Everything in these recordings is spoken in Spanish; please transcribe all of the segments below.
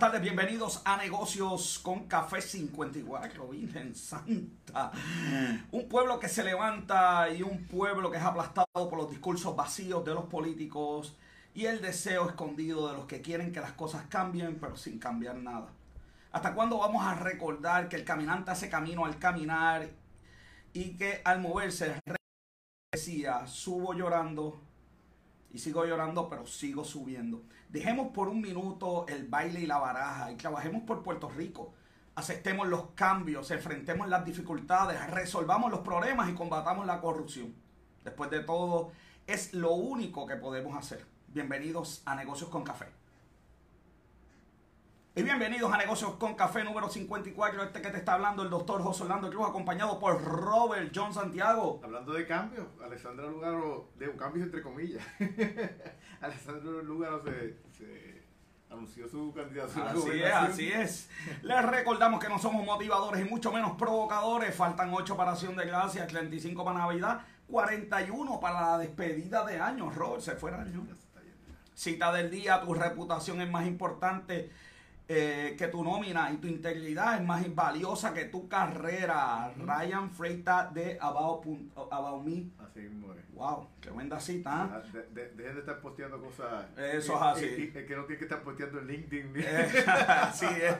tardes, bienvenidos a Negocios con Café 54, Virgen Santa. Un pueblo que se levanta y un pueblo que es aplastado por los discursos vacíos de los políticos y el deseo escondido de los que quieren que las cosas cambien, pero sin cambiar nada. ¿Hasta cuándo vamos a recordar que el caminante hace camino al caminar y que al moverse decía, subo llorando y sigo llorando, pero sigo subiendo? Dejemos por un minuto el baile y la baraja y trabajemos por Puerto Rico. Aceptemos los cambios, enfrentemos las dificultades, resolvamos los problemas y combatamos la corrupción. Después de todo, es lo único que podemos hacer. Bienvenidos a Negocios con Café. Y bienvenidos a Negocios con Café número 54. Este que te está hablando el doctor José Orlando Cruz, acompañado por Robert John Santiago. Hablando de cambios, Alessandra Lugaro, de cambios entre comillas. Alessandro Lugaro se, se, anunció su candidatura. Así es, así es. Les recordamos que no somos motivadores y mucho menos provocadores. Faltan 8 para Acción de Gracias, 35 para Navidad, 41 para la despedida de año. Robert, se fue el año. Cita del día, tu reputación es más importante eh, que tu nómina y tu integridad es más valiosa que tu carrera. Ryan Freita de About, About Me. Así mismo es. Wow, tremenda cita. ¿eh? Ah, de, de, dejen de estar posteando cosas. Eso es así. Es que no tiene que estar posteando en LinkedIn. Eh, así es.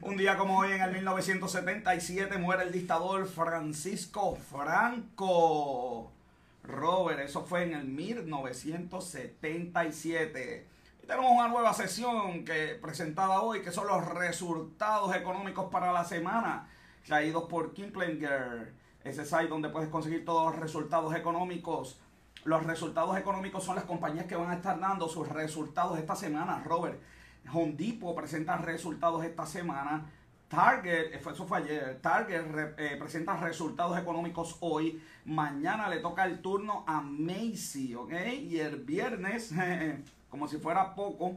Un día como hoy, en el 1977, muere el dictador Francisco Franco. Robert, eso fue en el 1977. Y tenemos una nueva sesión que presentada hoy, que son los resultados económicos para la semana, traídos por Kiplinger. Ese es ahí donde puedes conseguir todos los resultados económicos. Los resultados económicos son las compañías que van a estar dando sus resultados esta semana. Robert, Home Depot presenta resultados esta semana. Target, eso fue ayer, Target eh, presenta resultados económicos hoy. Mañana le toca el turno a Macy, ¿ok? Y el viernes, como si fuera poco.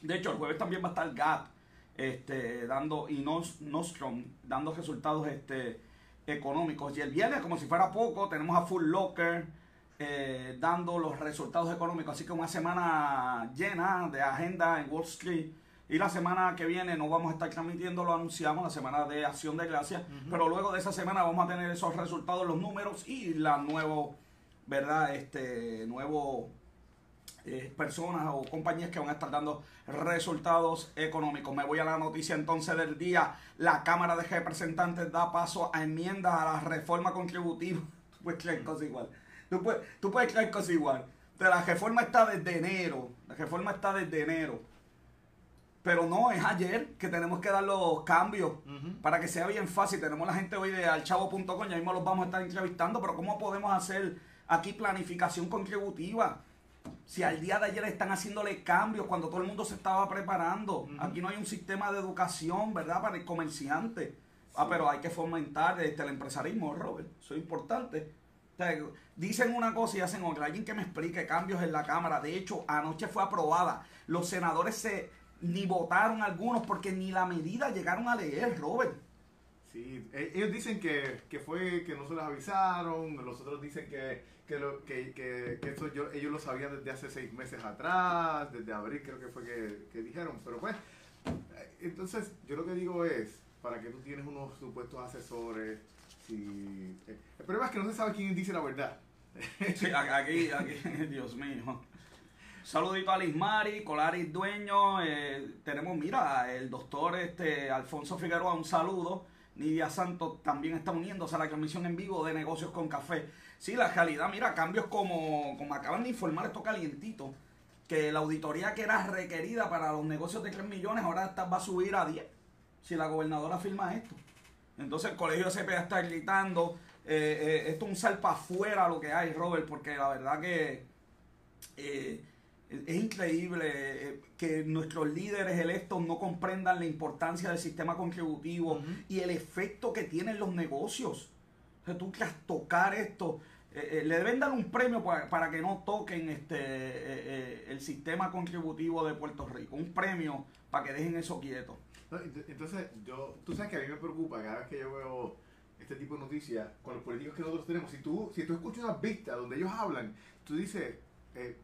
De hecho, el jueves también va a estar Gap, este, dando, y Nostrom, dando resultados este, económicos. Y el viernes, como si fuera poco, tenemos a Full Locker eh, dando los resultados económicos. Así que una semana llena de agenda en Wall Street. Y la semana que viene no vamos a estar transmitiendo, lo anunciamos, la semana de acción de gracias. Uh -huh. Pero luego de esa semana vamos a tener esos resultados, los números y la nuevo, ¿verdad? Este nuevo eh, personas o compañías que van a estar dando resultados económicos. Me voy a la noticia entonces del día. La Cámara de Representantes da paso a enmiendas a la reforma contributiva. Tú puedes creer cosas igual. Tú puedes, tú puedes creer cosas igual. La reforma está desde enero. La reforma está desde enero. Pero no, es ayer que tenemos que dar los cambios uh -huh. para que sea bien fácil. Tenemos la gente hoy de alchavo.com, ya mismo los vamos a estar entrevistando, pero ¿cómo podemos hacer aquí planificación contributiva? Si al día de ayer están haciéndole cambios cuando todo el mundo se estaba preparando. Uh -huh. Aquí no hay un sistema de educación, ¿verdad? Para el comerciante. Sí. Ah, pero hay que fomentar este, el empresarismo, Robert. Eso es importante. O sea, dicen una cosa y hacen otra. Alguien que me explique cambios en la Cámara. De hecho, anoche fue aprobada. Los senadores se ni votaron algunos porque ni la medida llegaron a leer, Robert. Sí, ellos dicen que, que fue que no se les avisaron, los otros dicen que, que, lo, que, que, eso yo, ellos lo sabían desde hace seis meses atrás, desde abril creo que fue que, dijeron, pero pues, entonces yo lo que digo es, para que tú tienes unos supuestos asesores, si, eh, el problema es que no se sabe quién dice la verdad. Sí, aquí, aquí, Dios mío. Saludito a Lismari, Colaris Dueño. Eh, tenemos, mira, el doctor este, Alfonso Figueroa, un saludo. Nidia Santos también está uniéndose a la transmisión en vivo de Negocios con Café. Sí, la realidad, mira, cambios como, como acaban de informar esto calientito, que la auditoría que era requerida para los negocios de 3 millones ahora está, va a subir a 10, si la gobernadora firma esto. Entonces el colegio CPA está gritando, eh, eh, esto es un salpa afuera lo que hay, Robert, porque la verdad que... Eh, es increíble que nuestros líderes electos no comprendan la importancia del sistema contributivo uh -huh. y el efecto que tienen los negocios. O sea, tú quieres tocar esto, eh, eh, le deben dar un premio para, para que no toquen este eh, el sistema contributivo de Puerto Rico, un premio para que dejen eso quieto. Entonces, yo, tú sabes que a mí me preocupa cada vez que yo veo este tipo de noticias con los políticos que nosotros tenemos. Si tú, si tú escuchas unas vistas donde ellos hablan, tú dices, eh,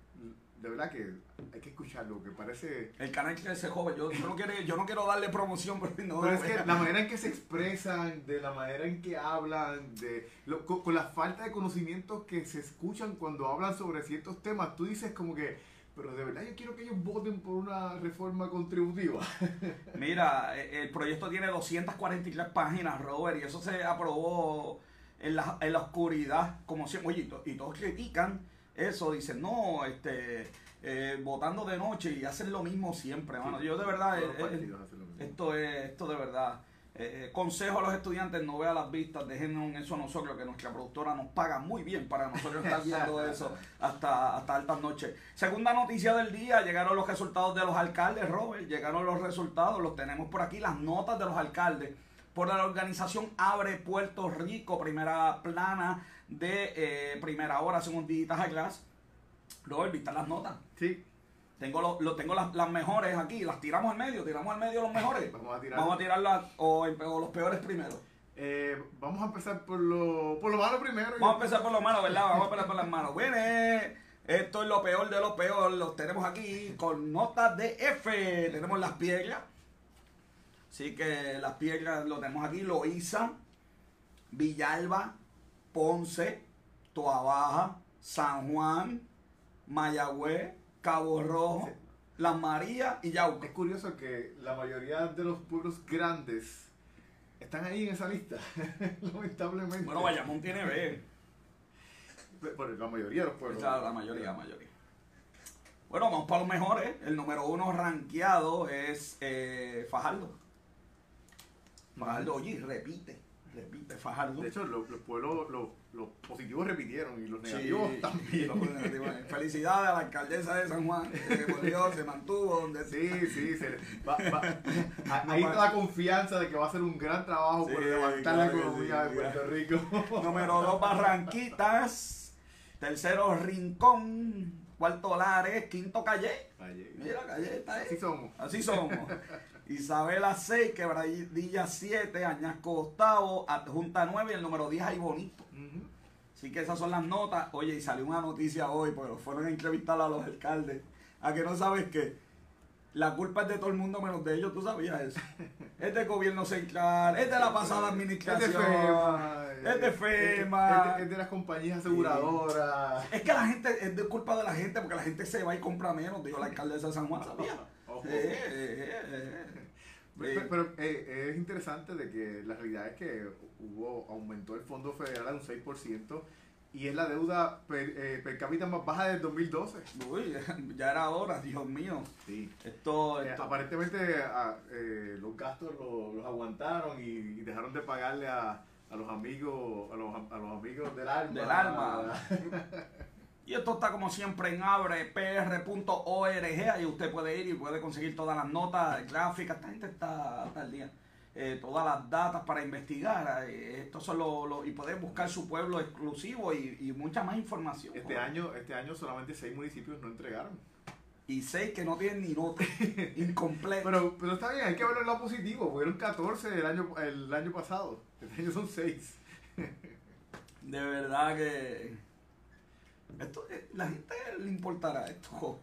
de verdad que hay que escucharlo, que parece... El canal que se joven, yo, yo, no quiero, yo no quiero darle promoción, pero no. Pero es que la manera en que se expresan, de la manera en que hablan, de lo- con, con la falta de conocimientos que se escuchan cuando hablan sobre ciertos temas, tú dices como que, pero de verdad yo quiero que ellos voten por una reforma contributiva. Mira, eh, el proyecto tiene 243 páginas, Robert, y eso se aprobó en la, en la oscuridad, como siempre. Oye, y todos critican eso, dicen, no, este, eh, votando de noche y hacen lo mismo siempre, hermano. Yo de verdad, eh, eh, esto es, esto de verdad. Eh, consejo a los estudiantes, no vean las vistas, dejen eso a nosotros, que nuestra productora nos paga muy bien para nosotros estar viendo eso hasta, hasta altas noches. Segunda noticia del día, llegaron los resultados de los alcaldes, Robert, llegaron los resultados, los tenemos por aquí, las notas de los alcaldes. Por la organización Abre Puerto Rico, primera plana de eh, primera hora, según Digital Glass. Robert, ¿viste las notas? Sí, Tengo, lo, lo- tengo las, las mejores aquí, las tiramos al medio, tiramos al medio los mejores. vamos a tirar. Vamos a tirarlas o, o los peores primero. Eh, vamos a empezar por lo, por lo malo primero. Vamos a empezar por los malos, ¿verdad? Vamos a empezar por las manos. Bueno, eh, esto es lo peor de lo peor. Los tenemos aquí con notas de F. Tenemos las piedras. Así que las piedras lo tenemos aquí. Loíza, Villalba, Ponce, Toabaja, San Juan, Mayagüez, Cabo Rojo, Sí. Las Marías y Yauco. Es curioso que la mayoría de los pueblos grandes están ahí en esa lista, lamentablemente. Bueno, Bayamón tiene B. La mayoría de los pueblos. La mayoría, la mayoría. Bueno, vamos para los mejores. El número uno rankeado es eh, Fajardo. Fajardo, oye, repite, repite Fajardo. De hecho, los, los pueblos, los, los positivos repitieron y los Sí, negativos y también. los negativos. Felicidades a la alcaldesa de San Juan, que por Dios se mantuvo donde Sí, sí, se- va- va- ahí está la confianza de que va a hacer un gran trabajo por Sí, levantar claro la economía sí, de Puerto Rico. Número dos, Barranquitas. Tercero, Rincón. Cuarto, Lares. Quinto, Calle. Ayer. Mira, Calle está ahí. Así somos. Así somos. Isabela 6, Quebradilla 7, Añasco octavo, Adjunta 9 y el número 10 ahí bonito. Ujú. Así que esas son las notas. Oye, y salió una noticia hoy, porque fueron a entrevistar a los alcaldes. A que no sabes que la culpa es de todo el mundo menos de ellos, ¿tú sabías eso? Es del gobierno central, es de la pasada Es de administración. FEMA. Es de FEMA. Es de, es de las compañías aseguradoras. Es que la gente, es de culpa de la gente, porque la gente se va y compra menos, dijo la alcaldesa de San Juan, ¿sabía? Ojo. Eh, eh, eh. Pero, pero, eh, es interesante de que la realidad es que hubo aumentó el fondo federal a un 6% y es la deuda per, eh, per cápita más baja del 2012. Uy, ya era hora, Dios mío. Sí. Esto, Eh, aparentemente a- eh, los gastos lo- los aguantaron y, y dejaron de pagarle a, a los amigos a los, a los amigos del alma. Del alma. Y esto está como siempre en abrepr.org, ahí usted puede ir y puede conseguir todas las notas, gráficas, esta gente está, está al día. Eh, todas las datas para investigar, eh, estos son los, los- y poder buscar su pueblo exclusivo y, y mucha más información. Este año este año solamente seis municipios no entregaron. Y seis que no tienen ni nota, incompleto. Pero, pero está bien, hay que verlo en lo positivo. Fueron 14 el año, el año pasado. Este año son 6. De verdad que esto, eh, la gente le importará esto.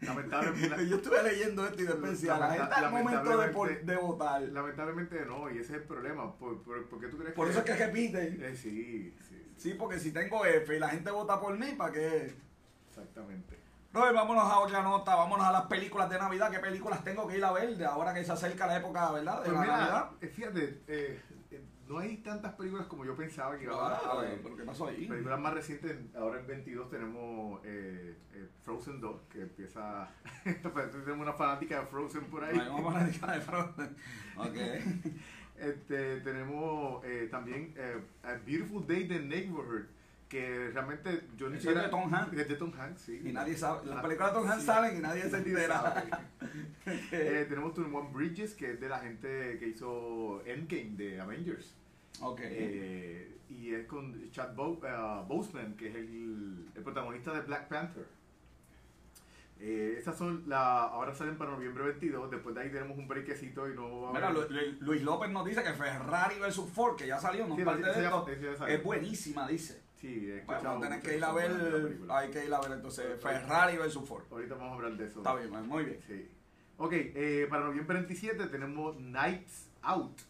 Lamentablemente, Yo estuve leyendo esto y después decía, la gente al momento de, por- de votar. lamentablemente no, y ese es el problema. ¿Por, por, por qué tú crees Por que.? eso es que repiten. Eh, sí, sí, sí, Sí, porque si tengo F y la gente vota por mí, ¿para qué? exactamente. No, vámonos a otra nota, vámonos a las películas de Navidad. ¿Qué películas tengo que ir a ver de ahora que se acerca la época, ¿verdad? De Pues la mira, Navidad. eh, fíjate, eh, no hay tantas películas como yo pensaba que iba a haber. ¿Pero qué pasó ahí? Películas más recientes, ahora en 22 tenemos eh, eh, Frozen 2, que empieza... pues, tenemos una fanática de Frozen por ahí. Ahí vamos a la de Frozen. Ok. Este, tenemos eh, también eh, A Beautiful Day in the Neighborhood, que realmente yo ni es de Tom Hanks. Es de Tom Hanks, sí. Y nadie sabe. Las Ah, películas de Tom Hanks sí. salen y nadie se entera. Eh, tenemos 21 Bridges, que es de la gente que hizo Endgame de Avengers. ok. Eh, y es con Chad Bo eh, Boseman, que es el, el protagonista de Black Panther. Eh, estas son la, ahora salen para noviembre 22. Después de ahí tenemos un brequecito y no va a Mira, Lu- Lu- Luis López nos dice que Ferrari versus Ford, que ya salió, no Sí, parte de ya- esto, ese ya salió. es buenísima, dice. Sí, he Bueno, que ir a ver, hay que ir a ver entonces Ferrari versus Ford. Ahorita vamos a hablar de eso. Está bien, man, muy bien. Sí. Ok, eh, para noviembre 27 tenemos Nights Out,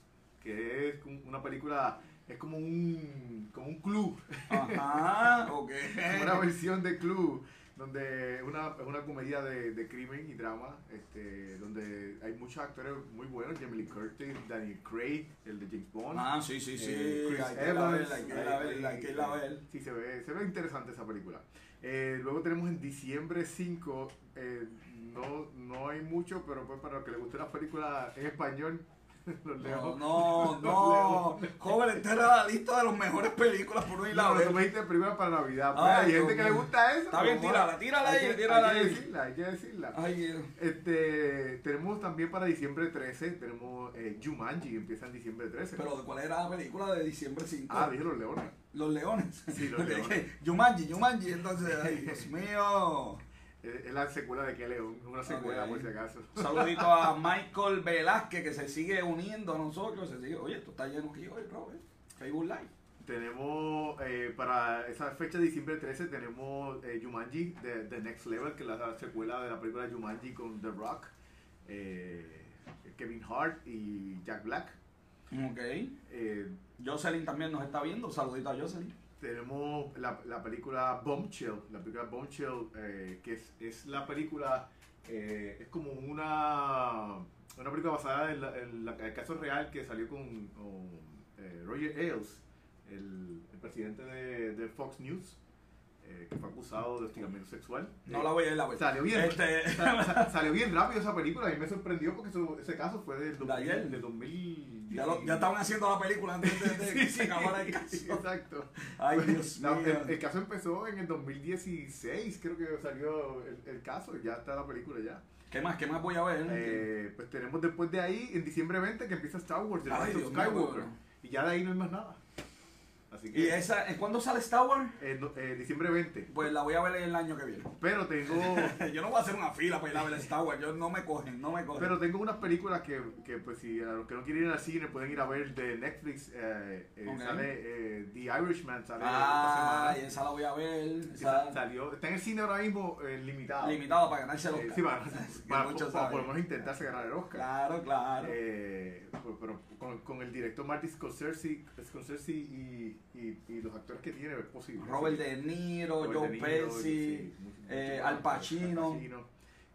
que es un- una película, es como un, como un club, Ajá, ok. como una versión de club, donde es una, es una comedia de, de crimen y drama, este, donde hay muchos actores muy buenos, Jamie Lee Curtis, Daniel Craig, el de James Bond. Ah, sí, sí, sí. eh, Chris hay Evans, hay que ver, hay que ver. Sí, se ve, se ve interesante esa película. Eh, luego tenemos en diciembre 5, eh, no, no hay mucho, pero pues para los que les guste las películas en español, los No, leo. no, no. leo. Joven, esta era la lista de las mejores películas por un y la No, vez. tú me dijiste películas para Navidad. Pues, Ay, hay gente Dios que le gusta eso. Está bien, tírala, tírala ahí, tírala hay que ahí. decirla, hay que decirla. Ay. Este, tenemos también para diciembre 13, tenemos eh, Jumanji, que empieza en diciembre 13. Pero, ¿cuál era la película de diciembre 5? ah, dije los leones. Los Leones. Sí, Los Leones. Yumanji, Yumanji. Entonces, ay, Dios mío. Eh, Es la secuela de Que León, una secuela por si acaso. Un saludito a Michael Velázquez que se sigue uniendo a nosotros. Se sigue, oye, esto está lleno aquí hoy, Robert. Facebook Live. Tenemos eh, para esa fecha de diciembre 13 tenemos eh, Jumanji The, The Next Level, que es la secuela de la película Jumanji con The Rock, eh, Kevin Hart y Jack Black. Ok. Eh, Jocelyn también nos está viendo. Saludito a Jocelyn. Tenemos la, la película Bombshell, la película Bombshell, eh, que es, es la película, eh, es como una, una película basada en, la- el caso real que salió con, con, eh, Roger Ailes, el, el presidente de, de Fox News, eh, que fue acusado de hostigamiento sexual. No la voy a ir a ver. Salió bien, Este, sa- sa- salió bien rápido esa película y me sorprendió porque eso- ese caso fue del De ayer. 2000, de 2000 ya, lo- ya estaban haciendo la película antes de, de que se acabara el caso. Exacto. Ay, Dios La- mío. el, el caso empezó en el 2016, creo que salió el, el caso, ya está la película ya. ¿Qué más? ¿Qué más voy a ver? Eh, pues tenemos después de ahí, en diciembre 20, que empieza Star Wars, The Ay, Dios mío, Skywalker. bueno. Y ya de ahí no hay más nada. Así que, ¿Y esa, ¿en cuándo sale Star Wars? eh, eh, diciembre 20. Pues la voy a ver el año que viene. Pero tengo, Yo no voy a hacer una fila para ir a ver Star Wars. Yo no me cogen, no me cogen. pero tengo unas películas que, que, pues si a los que no quieren ir al cine pueden ir a ver de Netflix. eh, eh. Sale eh, The Irishman, sale ah, y esa la voy a ver. Esa, Salió, está en el cine ahora mismo limitado. limitado para ganarse el Oscar. sí, para, para- muchos para por lo saben. menos intentarse ganar el Oscar. Claro, claro. Pero pero con, con el director Martin Scorsese, Scorsese y, y, y los actores que tiene es posible. Robert. De Niro, Robert Joe Pesci, sí, eh, Al Pacino.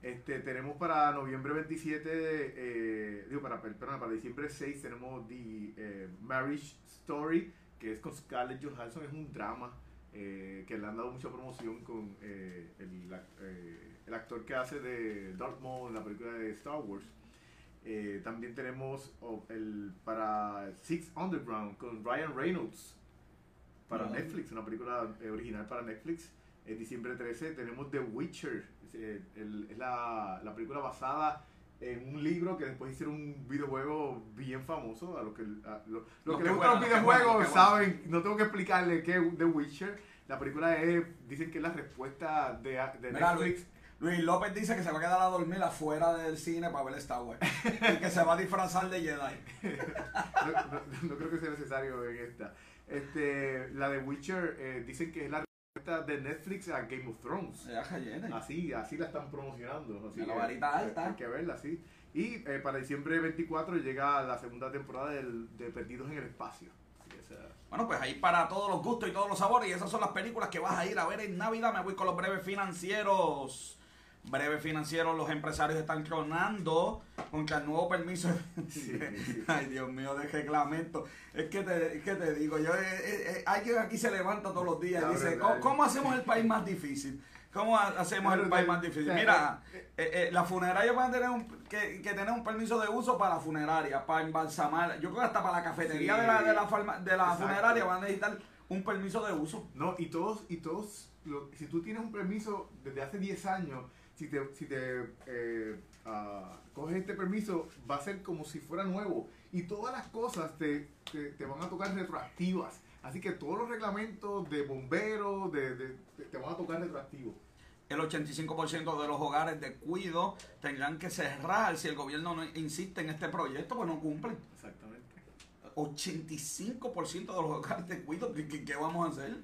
Este, tenemos para noviembre 27, eh, digo, para, perdón, para diciembre 6 tenemos The eh, Marriage Story, que es con Scarlett Johansson, es un drama eh, que le han dado mucha promoción con el, ac- el actor que hace de Darth Maul en la película de Star Wars. También tenemos oh, el para Six Underground con Ryan Reynolds para. Netflix, una película eh, original para Netflix. En diciembre 13 tenemos The Witcher, es, eh, el- es la, la película basada en un libro que después hicieron un videojuego bien famoso. A los que, a lo- los que les gustan los videojuegos que saben, no tengo que explicarle qué es The Witcher. La película es, dicen que es la respuesta de, de Mira, Netflix. Luis López dice que se va a quedar a dormir afuera del cine para ver Star Wars. y que se va a disfrazar de Jedi. no, no- no creo que sea necesario en esta. Este, la de Witcher eh, dicen que es la respuesta de Netflix a Game of Thrones. Así, así la están promocionando. Así la varita alta. Hay que verla, sí. Y eh, para diciembre 24 llega la segunda temporada del- de Perdidos en el Espacio. Bueno, pues ahí para todos los gustos y todos los sabores. Y esas son las películas que vas a ir a ver en Navidad. Me voy con los breves financieros. Breves financieros, los empresarios están tronando contra el nuevo permiso. Sí, sí. Ay, Dios mío, de reglamento. Es que te, es que te digo, yo, eh, eh, eh, alguien aquí se levanta todos los días y La dice. ¿cómo, cómo hacemos el país más difícil? ¿Cómo ha- hacemos el país más difícil? Mira, eh, eh, las funerarias van a tener un, que, que tener un permiso de uso para la funeraria, para embalsamar. Yo creo que hasta para la cafetería Sí. de la, de la, farma- de la Exacto. funeraria van a necesitar un permiso de uso. No, y todos, y todos, lo- si tú tienes un permiso desde hace 10 años, si te, si te eh, ah, coges este permiso, va a ser como si fuera nuevo. Y todas las cosas te, te, te van a tocar retroactivas. Así que todos los reglamentos de bomberos de, de- te- te van a tocar retroactivos. El 85% de los hogares de cuido tendrán que cerrar si el gobierno no insiste en este proyecto, pues no cumplen. Exactamente. 85% de los hogares de cuido, ¿qué, qué- qué vamos a hacer?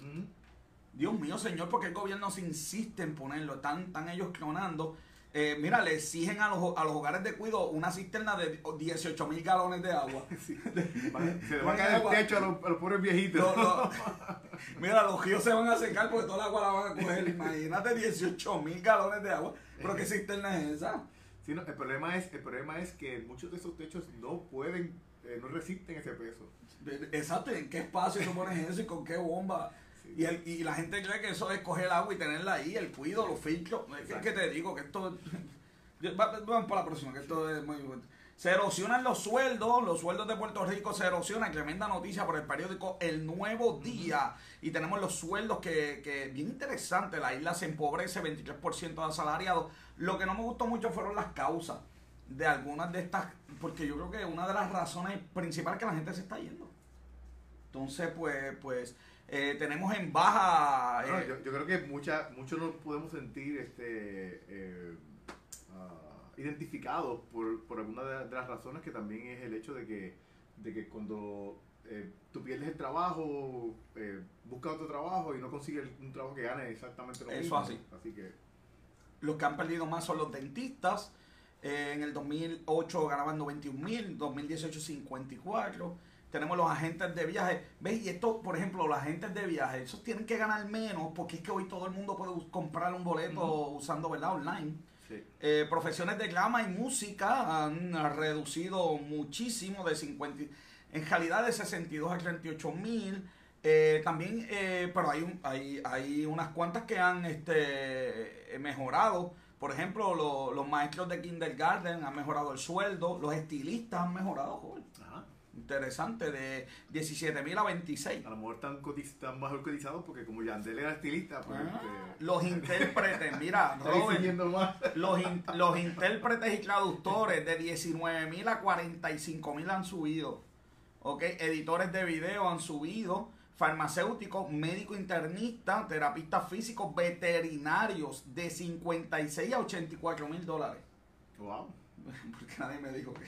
Dios mío, señor, porque el gobierno se insiste en ponerlo? Están, están ellos clonando. Eh, mira, le exigen a los, a los hogares de cuido una cisterna de 18 mil galones de agua. Sí. Se le va a caer el techo a los, a los pobres viejitos. Lo- lo- mira, los ríos se van a secar porque toda el agua la van a coger. Imagínate 18 mil galones de agua. ¿Pero qué cisterna es esa? Sí, no, el, problema es, el problema es que muchos de esos techos no pueden, eh, no resisten ese peso. Exacto, ¿en qué espacio tú pones eso y con qué bomba? Y, el- y la gente cree que eso es coger el agua y tenerla ahí, el cuido, los filtros. Es que, te digo que esto. Vamos para la próxima, que esto es muy bueno. Se erosionan los sueldos, los sueldos de Puerto Rico se erosionan. Tremenda noticia por el periódico El Nuevo Día. Y tenemos los sueldos que, que bien interesante. La isla se empobrece, 23% de asalariados. Lo que no me gustó mucho fueron las causas de algunas de estas, porque yo creo que una de las razones principales es que la gente se está yendo. Entonces, pues, pues eh, tenemos en baja. No, eh, yo, yo creo que mucha, muchos nos podemos sentir este, eh, ah, identificados por, por alguna de, de las razones que también es el hecho de que, de que cuando eh, tú pierdes el trabajo, eh, buscas otro trabajo y no consigues un trabajo que gane exactamente lo Eso mismo. así. Así que Los que han perdido más son los dentistas. En el 2008 ganaban 91 mil, 2018 54. Tenemos los agentes de viaje. ¿Ves? Y esto, por ejemplo, los agentes de viaje, esos tienen que ganar menos porque es que hoy todo el mundo puede comprar un boleto usando, ¿verdad? Online. sí. Eh, profesiones de drama y música han reducido muchísimo de 50, en realidad de 62 a 38 mil. Eh, también, eh, pero hay, un- hay, hay unas cuantas que han este, eh, mejorado. Por ejemplo, lo- los maestros de kindergarten han mejorado el sueldo, los estilistas han mejorado, joder. Interesante, de 17 mil a 26. A lo mejor están, cotiz- están mejor cotizados porque como Yandel era estilista, pues Ah, este, los intérpretes, mira, Robert. Los, in- los intérpretes y traductores de 19 mil a 45 mil han subido. ¿Ok? Editores de video han subido. Farmacéuticos, médico internista, terapistas físicos, veterinarios de 56 a 84 mil dólares. Wow. Porque nadie me dijo que.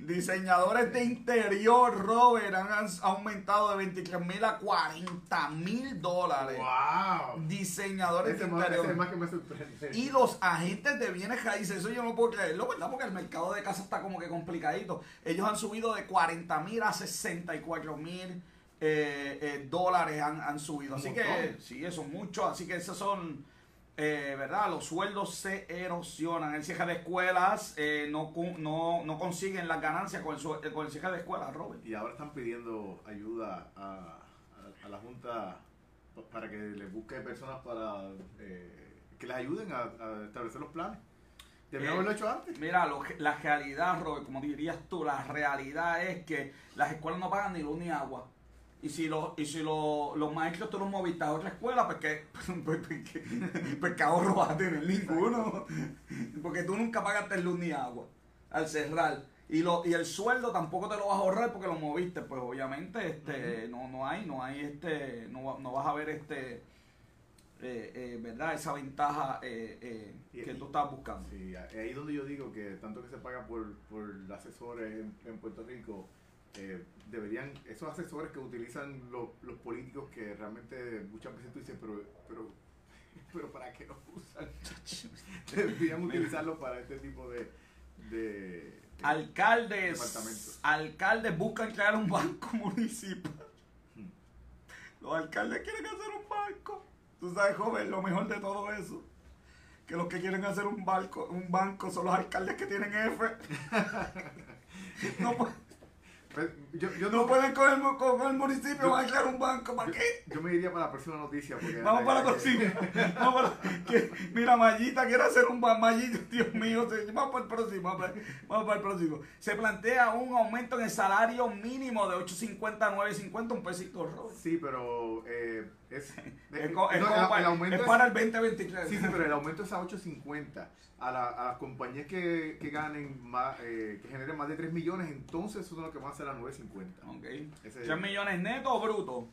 Diseñadores de interior, Robert, han aumentado de 23 mil a 40 mil dólares. Wow. Diseñadores Ese de ese interior. es el más que me sorprende. Y los agentes de bienes raíces, eso yo no puedo creerlo, ¿verdad? Porque el mercado de casa está como que complicadito. Ellos han subido de 40 mil a 64 mil eh, eh, dólares han, han subido. Un Así que, sí, eso es mucho. Así que esos son, eh, ¿verdad? Los sueldos se erosionan. El cierre de escuelas eh, no, no, no consiguen las ganancias con el, su- con el cierre de escuelas, Robert. Y ahora están pidiendo ayuda a, a- a la Junta pa- para que les busque personas para eh, que les ayuden a, a establecer los planes. Debían Eh, haberlo hecho antes. Mira, lo que- la realidad, Robert, como dirías tú, la realidad es que las escuelas no pagan ni luz ni agua. Y si, los y si lo- los maestros tú los moviste a otra escuela, pues que, pues, pues que, pues que ahorro vas a tener ninguno. Porque tú nunca pagaste luz ni agua al cerrar. Y, lo, y el sueldo tampoco te lo vas a ahorrar porque lo moviste. Pues obviamente este no, no hay, no hay este, no, no vas a ver este eh, eh, verdad, esa ventaja eh, eh, que tú estás buscando. Sí, ahí es donde yo digo que tanto que se paga por, por asesores en, en Puerto Rico, eh, deberían, esos asesores que utilizan los, los políticos que realmente muchas veces tú dices, pero, pero, pero ¿para qué los usan? Deberían utilizarlos para este tipo de... de Alcaldes, alcaldes buscan crear un banco municipal. Hmm. Los alcaldes quieren hacer un banco. Tú sabes, joven, lo mejor de todo eso. Que los que quieren hacer un banco, un banco son los alcaldes que tienen F. No, yo, yo no pueden con el, con el municipio, un banco. ¿Para qué? yo me iría para la próxima noticia. Porque Vamos para la próxima. Vamos para, que- mira, Mayita quiere hacer un ban- Mayita, Dios mío. se- Vamos para el próximo. Vamos para, vamos para el próximo. Se plantea un aumento en el salario mínimo de 8.50 a 9.50, un pesito rojo. Sí, pero eh, es, Es, co- es no, como el- para, el aumento es es- para el 2023. Sí, sí, pero el aumento es a 8.50. A, la- a las compañías que, que ganen más, eh, que generen más de 3 millones, entonces eso es lo que van a hacer a 9.50. Ok. Ese- 3 millones netos o bruto.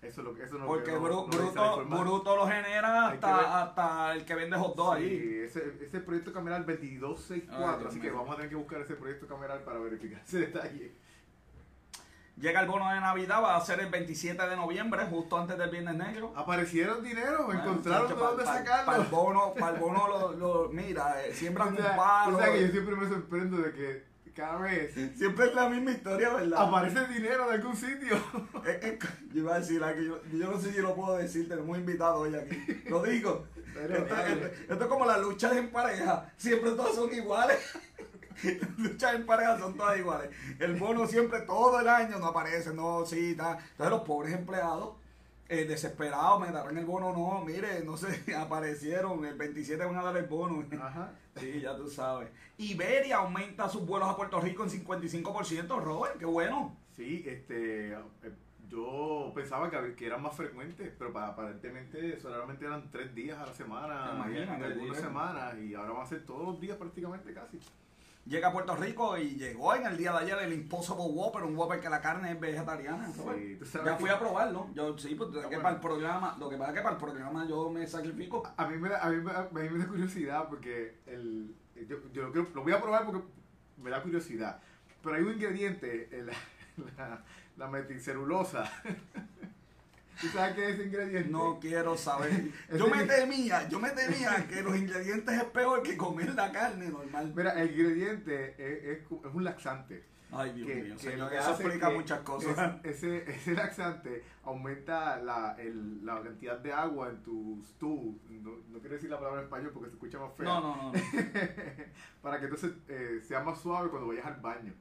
Eso es lo que eso es lo Porque que no- bru- no bruto, bruto lo genera hasta, hasta el que vende hot dog Sí, ahí. ese, ese proyecto cameral 2264, Ay, Dios así que mío. vamos a tener que buscar ese proyecto cameral para verificar ese detalle. Llega el bono de Navidad, va a ser el 27 de noviembre, justo antes del Viernes Negro. Aparecieron dinero, Bueno, encontraron de dónde pa- sacarlo. Para el bono, para el bono lo, lo- mira, eh, siembran O sea, un palo. o sea, que yo siempre me sorprendo de que cada vez Siempre es la misma historia, ¿verdad? aparece dinero de algún sitio. Eh, eh, yo iba a decir algo, yo, yo no sé si lo puedo decir, tenemos invitado hoy aquí. Lo digo. Pero esto, dale. esto- esto es como las luchas en pareja, siempre todas son iguales. Las luchas en pareja son todas iguales. El bono siempre todo el año no aparece, no, sí, está. Entonces los pobres empleados eh, desesperados me darán el bono, no, mire, no sé, aparecieron, el 27 van a dar el bono. Ajá. Sí, ya tú sabes. Iberia aumenta sus vuelos a Puerto Rico en 55%, Robert, qué bueno. Sí, este, eh, yo pensaba que, que eran más frecuentes, pero pa- aparentemente solamente eran tres días a la semana, algunas semanas, y ahora van a ser todos los días prácticamente casi. Llega a Puerto Rico y llegó en el día de ayer el Impossible Whopper, un Whopper que la carne es vegetariana. Sí, tú sabes ya que- fui a probarlo. Yo sí, pues que para el programa, lo que pasa es que para el programa yo me sacrifico. A mí me da, a mí a mí me da curiosidad porque el, yo, yo lo, quiero- lo voy a probar porque me da curiosidad. Pero hay un ingrediente, en la, la, la metilcelulosa. ¿Tú sabes qué es ese ingrediente? No quiero saber. Yo me temía, yo me temía que los ingredientes es peor que comer la carne normal. Mira, el ingrediente es, es, es un laxante. Ay, Dios que, mío, que señor, eso explica muchas cosas. Ese, ese, laxante aumenta la, el, la cantidad de agua en tu. No, no quiero decir la palabra en español porque se escucha más fea. No, no, no. no. para que entonces eh, sea más suave cuando vayas al baño.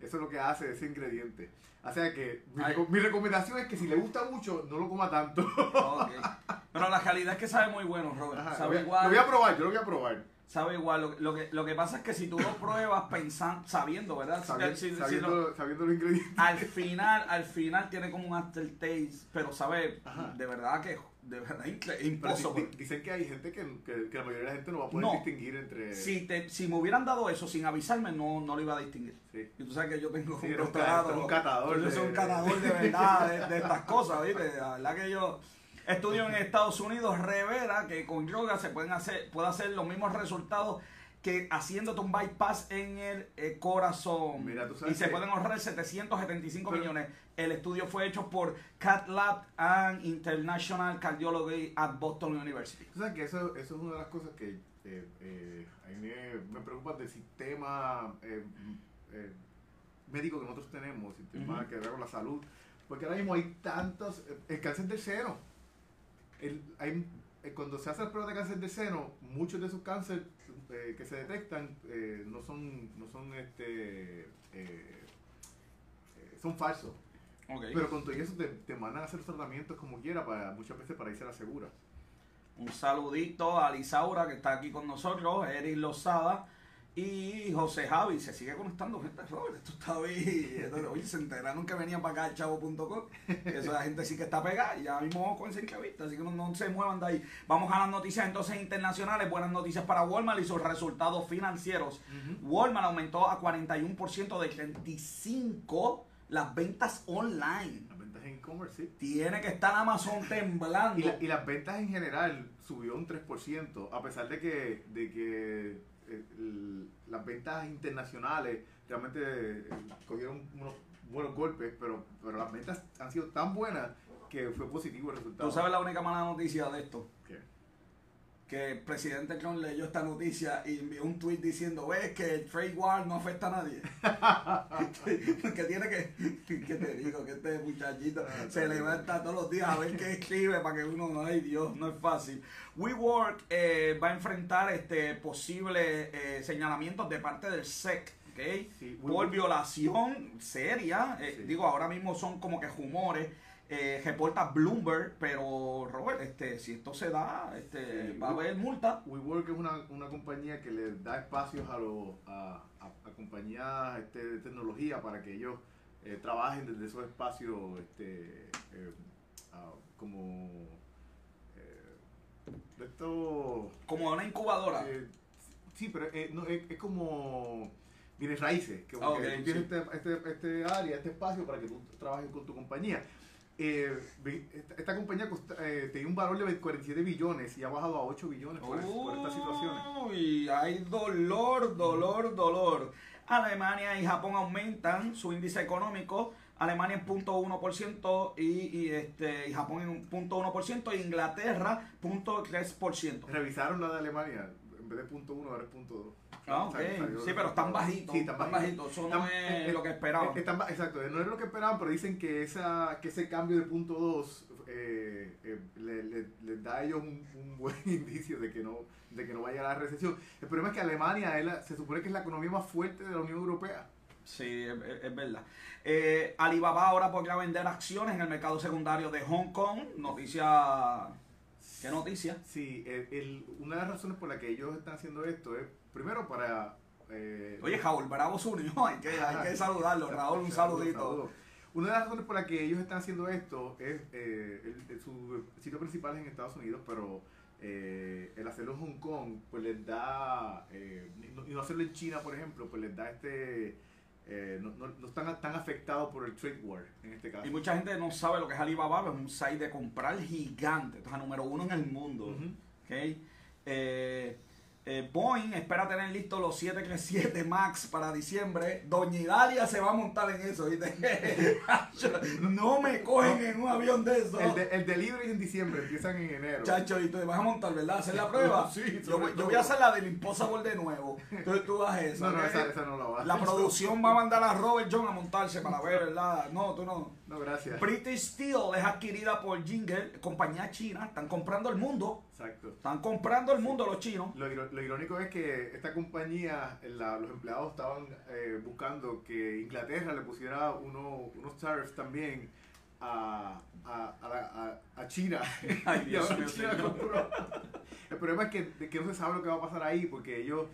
Eso es lo que hace ese ingrediente. O sea que mi, Ay. reco- mi recomendación es que si le gusta mucho, no lo coma tanto. Pero la calidad es que sabe muy bueno, Robert. Ajá, sabe voy, a- igual. lo voy a probar, yo lo voy a probar. Sabe igual. Lo, lo que, lo que pasa es que si tú lo pruebas pensando, sabiendo, ¿verdad? Si- si- sabiendo, lo- sabiendo los ingredientes. al final, al final tiene como un aftertaste, pero sabe Ajá. de verdad que de verdad imposible. di- dicen que hay gente que, que, que la mayoría de la gente no va a poder No. distinguir entre... Si, te, si me hubieran dado eso sin avisarme, no, no lo iba a distinguir. Sí. Y tú sabes que yo tengo Sí, un doctorado. un catador Yo soy un catador de verdad de, de estas cosas, ¿viste? La verdad que yo estudio en Estados Unidos, revela que con yoga se pueden hacer, puede hacer los mismos resultados que haciéndote un bypass en el eh, corazón. Mira, tú sabes y se pueden ahorrar 775 Pero- millones. El estudio fue hecho por Cat Lab and International Cardiology at Boston University. Tú sabes que eso, eso es una de las cosas que eh, eh, a mí me, preocupa del sistema eh, eh, médico que nosotros tenemos, sistema Ujú. que ve con la salud, porque ahora mismo hay tantos, eh, el cáncer del seno, el- hay- cuando se hace el prueba de cáncer del seno, muchos de esos cánceres eh, que se detectan eh, no son, no son este, eh, son falsos. Pero con todo eso te, te mandan a hacer tratamientos como quiera, para, muchas veces para irse a la segura. Un saludito a Lisaura que está aquí con nosotros, Eric Lozada y José Javi. Se sigue conectando gente, Robert. Esto está bien. Oye, se enteraron que venían para acá al chavo.com. Eso la gente sí que está pegada. Y ya mismo con esa entrevista. Así que no, no se muevan de ahí. Vamos a las noticias entonces internacionales. Buenas noticias para Walmart y sus resultados financieros. Walmart aumentó a 41% de 35 las ventas online. Las ventas en e-commerce, sí. Tiene que estar Amazon temblando. Y, la- y las ventas en general subió un 3%, a pesar de que, de que las ventas internacionales realmente eh, cogieron unos buenos golpes, pero, pero las ventas han sido tan buenas que fue positivo el resultado. ¿Tú sabes la única mala noticia de esto? Que el presidente Trump leyó esta noticia y envió un tweet diciendo, ves que el trade war no afecta a nadie. que tiene que, ¿qué te digo? Que este muchachito se levanta todos los días a ver qué escribe para que uno, ay Dios, no es fácil. WeWork eh, va a enfrentar este posibles eh, señalamientos de parte del SEC. ¿ok? Sí, por violación seria, eh, Sí. digo, ahora mismo son como que rumores, eh, reporta Bloomberg, pero Robert, este, si esto se da, este, Sí, va a haber multa. WeWork es una, una compañía que le da espacios a, los a, a- a compañías este, de tecnología para que ellos eh, trabajen desde esos espacios este, eh, ah, como eh, de estos Como una incubadora. Eh, sí, pero eh, no, es, es como bienes raíces, que, Ah, que tú tienes sí. este, este, este área, este espacio para que tú trabajes con tu compañía. Eh, esta, compañía costa- eh, tenía un valor de 47 billones y ha bajado a 8 billones por, por estas situaciones. Uy, hay dolor, dolor, dolor. Alemania y Japón aumentan su índice económico Alemania en 0.1% y, y, este, y Japón en 0.1% e Inglaterra 0.3%. Revisaron la de Alemania, en vez de punto uno ahora es punto dos. Ah, ok. Sí, pero están bajitos. Sí, están bajitos. Eso no es lo que esperaban. Están, exacto, no es lo que esperaban, pero dicen que esa que ese cambio de punto 2 eh, eh, les le, le da a ellos un, un, buen indicio de que no de que no vaya a la recesión. El problema es que Alemania es la, se supone que es la economía más fuerte de la Unión Europea. Sí, es, es verdad. Eh, Alibaba ahora podría vender acciones en el mercado secundario de Hong Kong. Noticia. ¿Qué noticia? Sí, el, el, una de las razones por las que ellos están haciendo esto es, primero, para. Eh, Oye, Raúl Bravo unió, hay que, hay que saludarlo. Raúl, un saludito. Saludo. Una de las razones por las que ellos están haciendo esto es eh, el, su sitio principal es en Estados Unidos, pero eh, el hacerlo en Hong Kong, pues les da, eh, y no hacerlo en China, por ejemplo, pues les da este, eh, no, no, no, están tan afectados por el trade war en este caso. Y mucha gente no sabe lo que es Alibaba, es un site de comprar gigante, entonces número uno en el mundo. Uh -huh. ¿okay? Eh, Boeing espera tener listos los 737 MAX para diciembre. Doña Idalia se va a montar en eso, ¿viste? no me cogen en un avión de eso. El, de, el delivery en diciembre, empiezan en enero. Chacho, y te vas a montar, ¿verdad? ¿Hacer la prueba? sí, yo, yo, voy a hacer la del Impossible de nuevo. Entonces tú vas eso. No, no, esa, esa, no la va. La producción va a mandar a Robert John a montarse para ver, ¿verdad? No, tú no. No, gracias. British Steel es adquirida por Jingle, compañía china. Están comprando el mundo. Exacto. Están comprando el mundo los chinos. Lo, lo irónico es que esta compañía, la, los empleados estaban eh, buscando que Inglaterra le pusiera uno, unos tariffs también a, a, a, a, China. Ay, Dios China El problema es que, que, no se sabe lo que va a pasar ahí porque ellos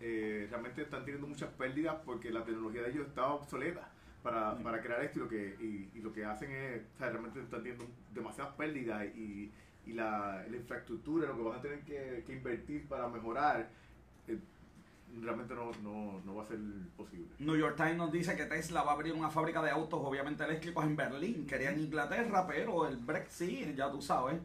eh, realmente están teniendo muchas pérdidas porque la tecnología de ellos estaba obsoleta. Para, para crear esto y lo que, y, y lo que hacen es, o sea, realmente están teniendo demasiadas pérdidas y, y la, la, infraestructura, lo que van a tener que, que invertir para mejorar, eh, realmente no, no, no, va a ser posible. New York Times nos dice que Tesla va a abrir una fábrica de autos, obviamente eléctricos, en Berlín. Quería en Inglaterra, pero el Brexit, ya tú sabes.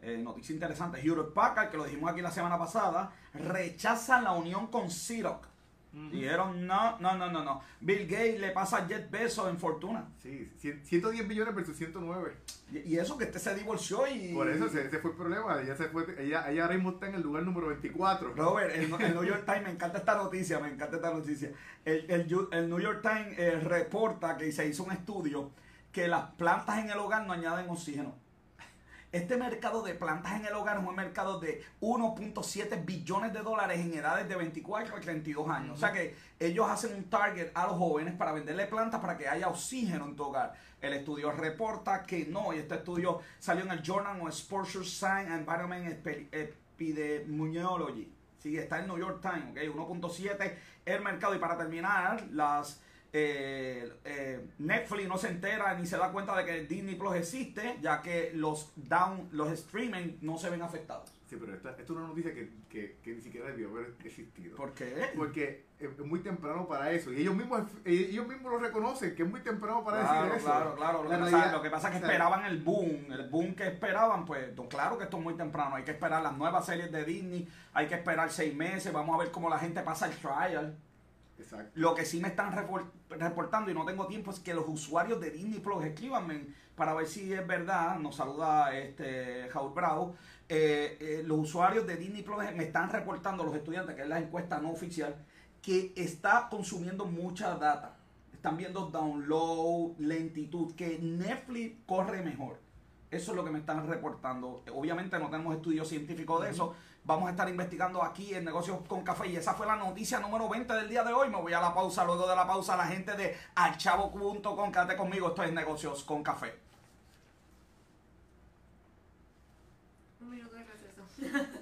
Eh, noticia interesante. Hewlett Packard, que lo dijimos aquí la semana pasada, rechaza la unión con Xerox. -huh. Dijeron, no, no, no, no, no. Bill Gates le pasa a Jet Bezos en fortuna. Sí, 110 millones versus 109. Y, y eso que este se divorció y... Por eso ese, ese fue el problema. Ella, se fue, ella, ella ahora mismo está en el lugar número 24. Robert, el, el New York Times, me encanta esta noticia, me encanta esta noticia. El, el, el New York Times eh, reporta que se hizo un estudio que las plantas en el hogar no añaden oxígeno. Este mercado de plantas en el hogar es un mercado de 1.7 billones de dólares en edades de 24 a 32 años. O sea que ellos hacen un target a los jóvenes para venderle plantas para que haya oxígeno en tu hogar. El estudio reporta que no, y este estudio salió en el Journal of Exposure Science and Environment Epidemiology. Sí, está en New York Times, ¿ok? 1.7 el mercado. Y para terminar, las eh, eh, Netflix no se entera ni se da cuenta de que Disney Plus existe, ya que los down, los streaming no se ven afectados. Sí, pero esta, esta es una noticia que, que, que, ni siquiera debió haber existido. ¿Por qué? Porque es muy temprano para eso. Y ellos mismos, ellos mismos lo reconocen, que es muy temprano para claro, decir eso. Claro, claro, lo, que pasa, lo que pasa es que esperaban el boom, el boom que esperaban, pues claro que esto es muy temprano. Hay que esperar las nuevas series de Disney, hay que esperar seis meses, vamos a ver cómo la gente pasa el trial. Exacto. Lo que sí me están reportando y no tengo tiempo es que los usuarios de Disney Plus escríbanme para ver si es verdad. Nos saluda este Raúl Bravo. Eh, eh, los usuarios de Disney Plus me están reportando, los estudiantes, que es la encuesta no oficial, que está consumiendo mucha data. Están viendo download, lentitud, que Netflix corre mejor. Eso es lo que me están reportando. Obviamente no tenemos estudios científicos de eso. Vamos a estar investigando aquí en Negocios con Café. Y esa fue la noticia número 20 del día de hoy. Me voy a la pausa. Luego de la pausa, la gente de alchavo.com, quédate conmigo. Esto es Negocios con Café. Un minuto de receso.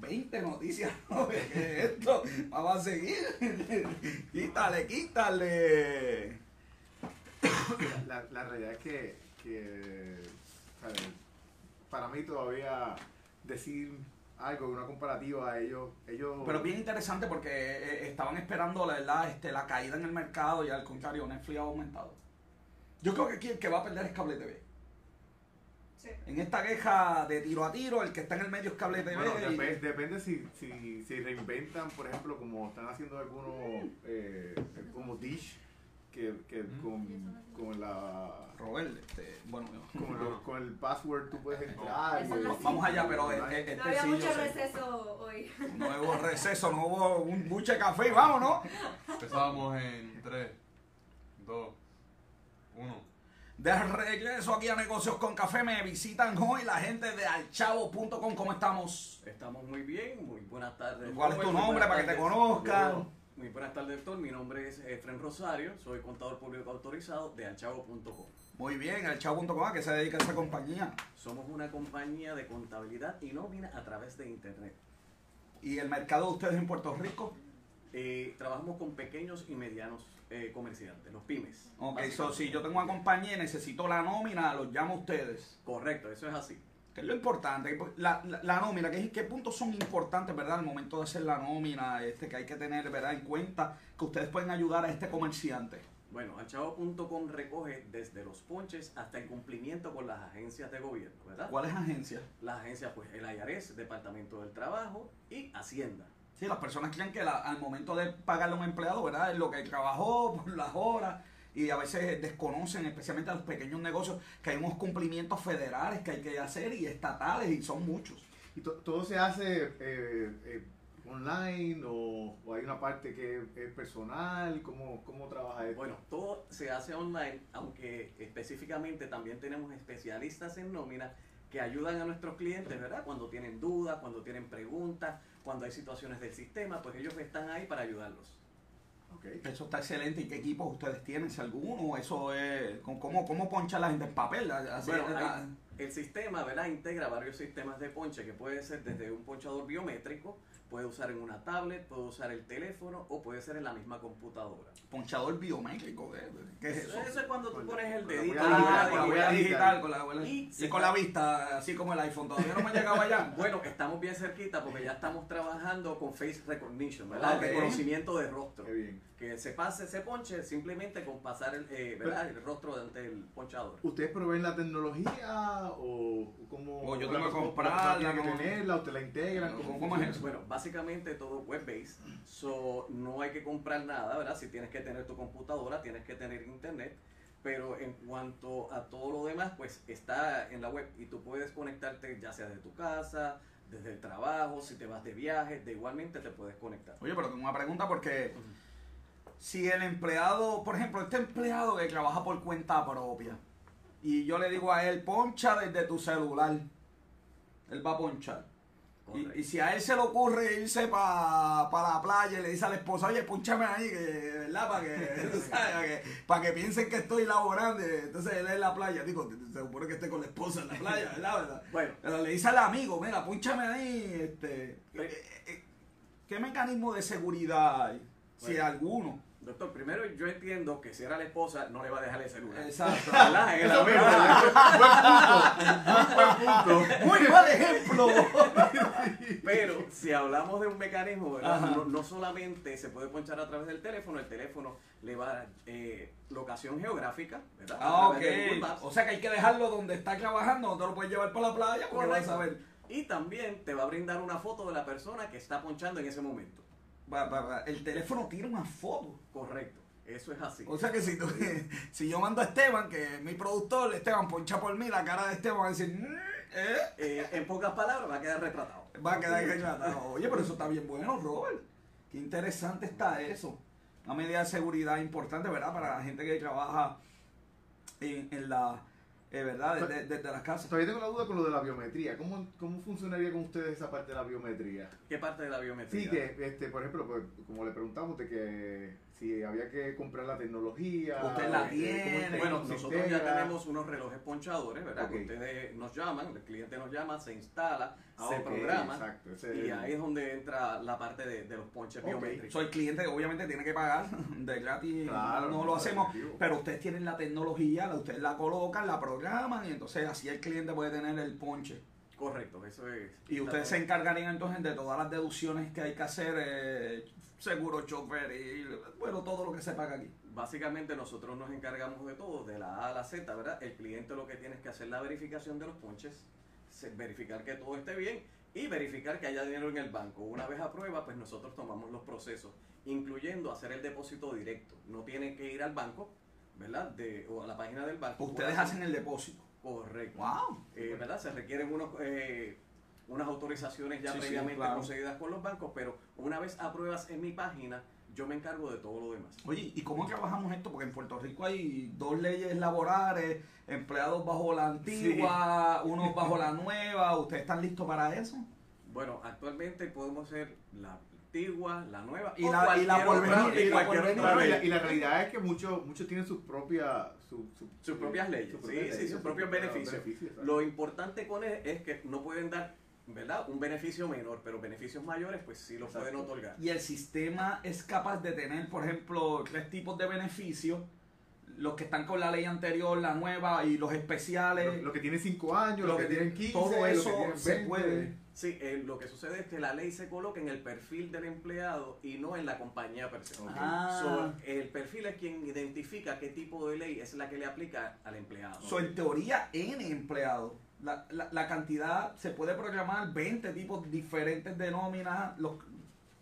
20 noticias. ¿no? ¿Qué es esto? Vamos a seguir. quítale, quítale. La, la realidad es que, para mí todavía decir algo, una comparativa a ellos, ellos... Pero bien interesante porque eh, estaban esperando la verdad este, la caída en el mercado y al contrario Netflix ha aumentado. Yo creo que aquí el que va a perder es Cable TV. Sí. En esta queja de tiro a tiro, el que está en el medio es Cable TV. Bueno, y- depende si, si, si reinventan, por ejemplo, como están haciendo algunos, eh, como Dish, que, que con, con la Robert, este, bueno, con, el password tú puedes entrar. No vamos allá, pero este, No este había sí, mucho receso hoy. No hubo receso, no hubo un buche de café y vámonos. Empezábamos en 3, 2, 1. De regreso aquí a Negocios con Café, me visitan hoy la gente de alchavo.com. ¿Cómo estamos? Estamos muy bien, muy buenas tardes. ¿Cuál es tu nombre para que te conozcan? Muy buenas tardes, doctor. Mi nombre es Efren Rosario, soy contador público autorizado de alchavo.com. Muy bien, alchavo.com, ¿a qué se dedica esa compañía? Somos una compañía de contabilidad y nómina a través de Internet. ¿Y el mercado de ustedes en Puerto Rico? Eh, trabajamos con pequeños y medianos eh, comerciantes, los pymes. Ok, so, si yo tengo una compañía y necesito la nómina, los llamo a ustedes. Correcto, eso es así. ¿Qué es lo importante? La, la, la nómina, ¿qué, ¿qué puntos son importantes, verdad? Al momento de hacer la nómina, este, que hay que tener, ¿verdad? En cuenta que ustedes pueden ayudar a este comerciante. Bueno, alchavo.com recoge desde los ponches hasta el cumplimiento con las agencias de gobierno, ¿verdad? ¿Cuáles agencias? Las agencias, pues, el IRS, Departamento del Trabajo y Hacienda. Sí, las personas creen que la- al momento de pagarle a un empleado, ¿verdad? Es lo que trabajó por las horas y a veces desconocen, especialmente a los pequeños negocios, que hay unos cumplimientos federales que hay que hacer y estatales y son muchos. ¿Y to- todo se hace eh, eh, online o, o hay una parte que es personal? ¿Cómo, cómo trabaja esto? Bueno, todo se hace online, aunque específicamente también tenemos especialistas en nómina que ayudan a nuestros clientes, ¿verdad? Cuando tienen dudas, cuando tienen preguntas, cuando hay situaciones del sistema, pues ellos están ahí para ayudarlos. Eso está excelente. ¿Y qué equipos ustedes tienen? Si alguno, eso es. ¿Cómo, cómo poncha la gente en papel? Así, Bueno, ah, hay- el sistema, ¿verdad? Integra varios sistemas de ponche que puede ser desde un ponchador biométrico, puede usar en una tablet, puede usar el teléfono o puede ser en la misma computadora. ponchador biométrico. ¿Qué, qué es eso? Eso es cuando tú pones el dedito. Ah, con la huella digital. digital, con la huella Y y, con la vista, así como el iPhone. Todavía no me ha llegado allá. Bueno, estamos bien cerquita porque ya estamos trabajando con face recognition, ¿verdad? Ok. El reconocimiento de rostro. Qué bien. Que se pase ese ponche simplemente con pasar el, eh, ¿verdad? el rostro ante el ponchador. ¿Ustedes proveen la tecnología o cómo? O yo tengo que comprarla, que ¿no? tenerla o te la integran? ¿Cómo- ¿Cómo, cómo es funciona? eso? Bueno, básicamente todo web-based, so no hay que comprar nada, ¿verdad? Si tienes que tener tu computadora, tienes que tener internet, pero en cuanto a todo lo demás, pues está en la web y tú puedes conectarte ya sea de tu casa, desde el trabajo, si te vas de viaje, de igualmente te puedes conectar. Oye, pero tengo una pregunta porque si el empleado, por ejemplo, este empleado que trabaja por cuenta propia y yo le digo a él, poncha desde tu celular, él va a ponchar. Y, si a él se le ocurre irse para la playa y le dice a la esposa, oye, ponchame ahí, que, ¿verdad? Para que, sabes, para que, piensen que estoy laborando. Entonces él en la playa, digo, se supone que esté con la esposa en la playa, ¿verdad? ¿verdad? Bueno, Pero le dice al amigo, mira, ponchame ahí, este, eh, eh, ¿qué mecanismo de seguridad hay? Si Bueno. alguno. Doctor, primero yo entiendo que si era la esposa no le va a dejar el celular. Exacto. ¿Verdad? En el Eso avión. mismo. Muy mal ejemplo. Pero si hablamos de un mecanismo. No, no solamente se puede ponchar a través del teléfono, el teléfono le va a dar eh, locación geográfica, ¿verdad? Ah, ok. O sea que hay que dejarlo donde está trabajando, no te lo puedes llevar para la playa porque vas a ver. Y también te va a brindar una foto de la persona que está ponchando en ese momento. El teléfono tira una foto. Correcto. Eso es así. O sea que si, tú- si yo mando a Esteban, que es mi productor, Esteban poncha por mí, la cara de Esteban va a decir, "Mm, ¿eh? Eh, en pocas palabras va a quedar retratado. Va a quedar retratado. Oye, pero eso está bien bueno, Robert. Qué interesante está eso. Una medida de seguridad importante, ¿verdad? Para la gente que trabaja en, en la, eh, ¿verdad? Desde, desde las casas. Todavía tengo la duda con lo de la biometría. ¿Cómo, ¿Cómo funcionaría con ustedes esa parte de la biometría? ¿Qué parte de la biometría? Sí, que, este, por ejemplo, pues, como le preguntamos de que si había que comprar la tecnología. Usted la eh, tiene. Bueno, nosotros ya tenemos unos relojes ponchadores, ¿verdad? Que Ok. ustedes nos llaman, el cliente nos llama, se instala, Ah, se programa. Exacto. ese Y ahí es donde entra la parte de, de los ponches Ok. biométricos. Soy cliente que obviamente tiene que pagar de gratis, Claro, no lo hacemos, definitivo. pero ustedes tienen la tecnología, ustedes la colocan, la programan y entonces así el cliente puede tener el ponche. Correcto, eso es. Y ustedes se encargarían entonces de todas las deducciones que hay que hacer, eh, seguro, chofer y bueno, todo lo que se paga aquí. Básicamente nosotros nos encargamos de todo, de la A a la Z, ¿verdad? El cliente lo que tiene es que hacer la verificación de los ponches. verificar que todo esté bien y verificar que haya dinero en el banco. Una vez aprueba, pues nosotros tomamos los procesos, incluyendo hacer el depósito directo. No tienen que ir al banco, ¿verdad? De, o a la página del banco. Ustedes hacen el depósito. Correcto. ¡Wow! Eh, ¿verdad? Se requieren unos, eh, unas autorizaciones ya Sí, sí, previamente claro. concedidas con los bancos, pero una vez apruebas en mi página, yo me encargo de todo lo demás. Oye, ¿y cómo trabajamos esto? Porque en Puerto Rico hay dos leyes laborales, empleados bajo la antigua, unos bajo la nueva. ¿Ustedes están listos para eso? Bueno, actualmente podemos ser la antigua, la nueva Y la- y la cualquier por otra- venir, y la y, y realidad es que muchos muchos tienen sus propias su, su- Sus propias leyes, sus sí, sí, sus propios beneficios. Lo importante con él es que no pueden dar, ¿verdad? Un beneficio menor, pero beneficios mayores, pues sí los Exacto. pueden otorgar. Y el sistema es capaz de tener, por ejemplo, tres tipos de beneficios. Los que están con la ley anterior, la nueva y los especiales. lo, lo que tienen 5 años, Lo lo, que que tienen tiene- 15, todo lo que eso tienen se 20. puede. Sí, eh, lo que sucede es que la ley se coloca en el perfil del empleado y no en la compañía per se. Ok. Ah. So, el perfil es quien identifica qué tipo de ley es la que le aplica al empleado. So, en teoría, N empleados. La, la, la cantidad se puede programar 20 tipos diferentes de nóminas. Los,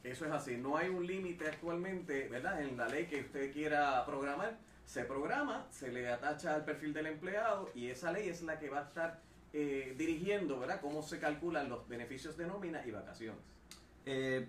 Eso es así, no hay un límite actualmente, ¿verdad? En la ley que usted quiera programar, se programa, se le atacha al perfil del empleado y esa ley es la que va a estar eh, dirigiendo, ¿verdad? Cómo se calculan los beneficios de nómina y vacaciones. eh,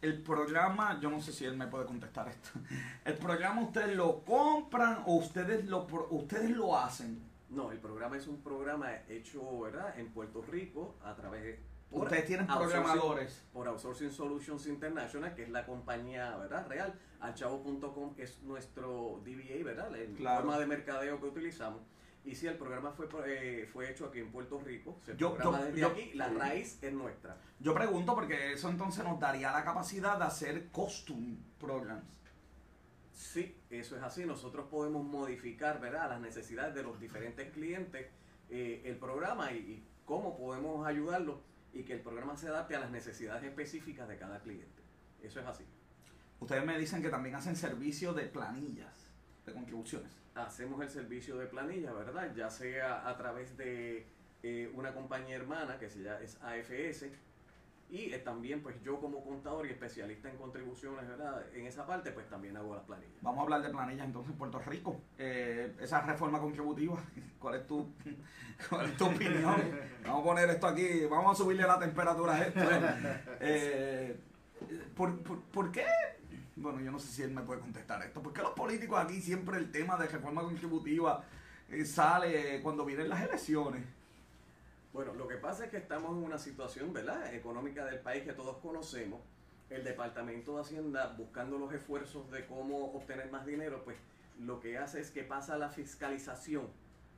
el programa, yo no sé si él me puede contestar esto. ¿El programa ustedes lo compran o ustedes lo, ustedes lo hacen? No, el programa es un programa hecho, ¿verdad? En Puerto Rico a través de... por Ustedes tienen programadores. Por Outsourcing Solutions International, que es la compañía, ¿verdad? Real. Alchavo.com es nuestro DBA, ¿verdad? La Claro. forma de mercadeo que utilizamos. Y si el programa fue, eh, fue hecho aquí en Puerto Rico, se Yo- programa yo- desde yo- aquí, la raíz es nuestra. Yo pregunto porque eso entonces nos daría la capacidad de hacer costume programs. Sí, eso es así. Nosotros podemos modificar, ¿verdad? Las necesidades de los diferentes clientes, eh, el programa y, y cómo podemos ayudarlos y que el programa se adapte a las necesidades específicas de cada cliente. Eso es así. Ustedes me dicen que también hacen servicio de planillas, de contribuciones. hacemos el servicio de planilla, ¿verdad? Ya sea a través de eh, una compañía hermana que se llama es AFS y eh, también pues yo como contador y especialista en contribuciones, ¿verdad? En esa parte pues también hago las planillas. Vamos a hablar de planillas entonces en Puerto Rico. Eh, esa reforma contributiva, ¿cuál es tu, cuál es tu opinión? Vamos a poner esto aquí, vamos a subirle la temperatura a esto. Eh, ¿por, por, por qué? Bueno, yo no sé si él me puede contestar esto. ¿Por qué los políticos aquí siempre el tema de reforma contributiva eh, sale cuando vienen las elecciones? Bueno, lo que pasa es que estamos en una situación, ¿verdad? Económica del país que todos conocemos. El Departamento de Hacienda, buscando los esfuerzos de cómo obtener más dinero, pues lo que hace es que pasa la fiscalización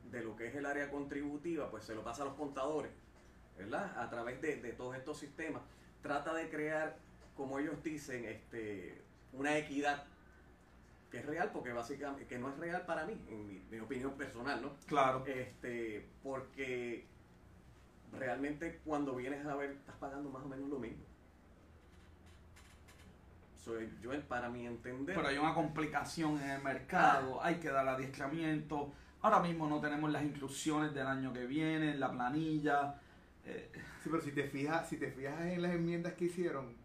de lo que es el área contributiva, pues se lo pasa a los contadores, ¿verdad? A través de, de todos estos sistemas. Trata de crear, como ellos dicen, este, una equidad que es real, porque básicamente, que no es real para mí, en mi, mi opinión personal, ¿no? Claro. Este, porque realmente cuando vienes a ver, estás pagando más o menos lo mismo. Soy yo, para mi entender, Pero hay una complicación en el mercado, hay que dar adiestramiento. Ahora mismo no tenemos las inclusiones del año que viene, en la planilla. Eh, Sí, pero si te fijas, si te fijas en las enmiendas que hicieron,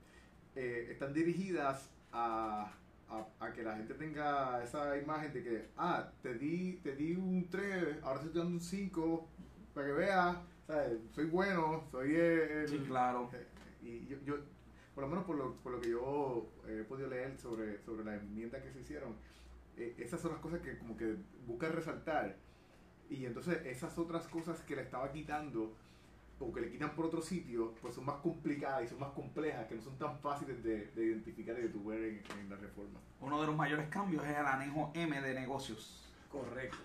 eh, están dirigidas a, a, a que la gente tenga esa imagen de que, ah, te di, te di un 3, ahora estoy dando un 5, para que veas, ¿sabes? soy bueno, soy el... sí, claro. Eh, Y yo, yo, por lo menos por lo, por lo que yo he podido leer sobre, sobre las enmiendas que se hicieron, eh, esas son las cosas que como que buscan resaltar. Y entonces esas otras cosas que le estaba quitando o que le quitan por otro sitio, pues son más complicadas y son más complejas, que no son tan fáciles de, de identificar y de tu ver en, en la reforma. Uno de los mayores cambios es el anejo M de negocios. correcto.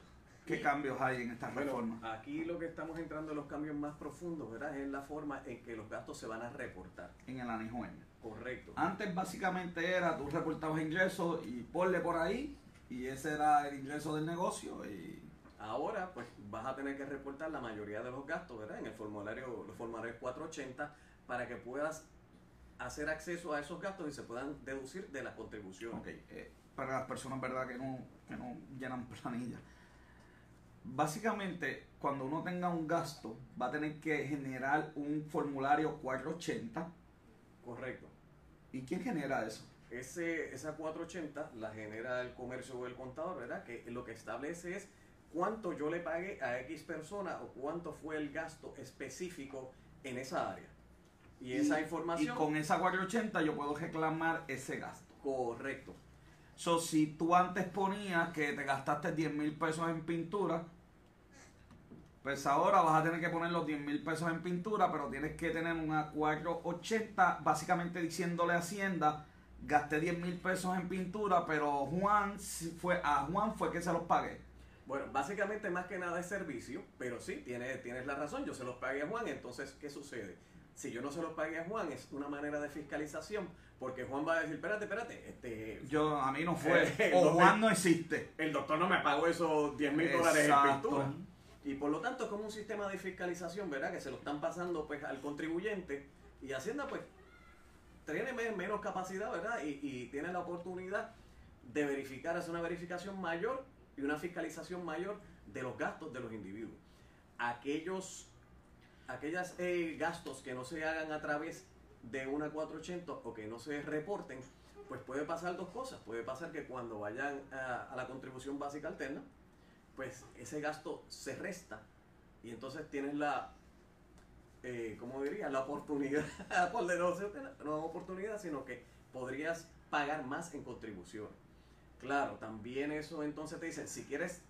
¿Qué cambios hay en esta bueno, reforma? aquí lo que estamos entrando en los cambios más profundos, ¿verdad? Es la forma en que los gastos se van a reportar. En el anejo M. Correcto. Antes básicamente era tú reportabas ingresos y ponle por ahí y ese era el ingreso del negocio y Ahora, pues vas a tener que reportar la mayoría de los gastos, ¿verdad? En el formulario, los formularios 480, para que puedas hacer acceso a esos gastos y se puedan deducir de las contribuciones. Ok, eh, para las personas verdad que no, que no llenan planilla. básicamente, cuando uno tenga un gasto, va a tener que generar un formulario 480. Correcto. ¿Y quién genera eso? Ese, esa 480 la genera el comercio o el contador, ¿verdad? Que lo que establece es cuánto yo le pagué a X persona o cuánto fue el gasto específico en esa área. Y, esa Y información... con esa 480 yo puedo reclamar ese gasto. Correcto. So, si tú antes ponías que te gastaste 10 mil pesos en pintura, pues ahora vas a tener que poner los 10 mil pesos en pintura, pero tienes que tener una 480, básicamente diciéndole a Hacienda, gasté 10 mil pesos en pintura, pero Juan fue a Juan fue que se los pagué. Bueno, básicamente más que nada es servicio, pero sí, tienes, tienes la razón, yo se los pagué a Juan, entonces, ¿qué sucede? Si yo no se los pagué a Juan, es una manera de fiscalización, porque Juan va a decir, espérate, espérate, este, Yo, a mí no fue. Eh, o. Juan no existe. el doctor no me pagó esos 10 mil dólares en pintura. Y por lo tanto es como un sistema de fiscalización, ¿verdad? Que se lo están pasando pues al contribuyente y Hacienda pues tiene me- menos capacidad, ¿verdad? Y, y tiene la oportunidad de verificar, hacer una verificación mayor y una fiscalización mayor de los gastos de los individuos. Aquellos aquellos gastos que no se hagan a través de una 480 o que no se reporten, pues puede pasar dos cosas. Puede pasar que cuando vayan a, la contribución básica alterna, pues ese gasto se resta y entonces tienes la, eh, ¿cómo diría? La oportunidad, por no, no oportunidad, sino que podrías pagar más en contribuciones. Claro, también eso entonces te dicen, si quieres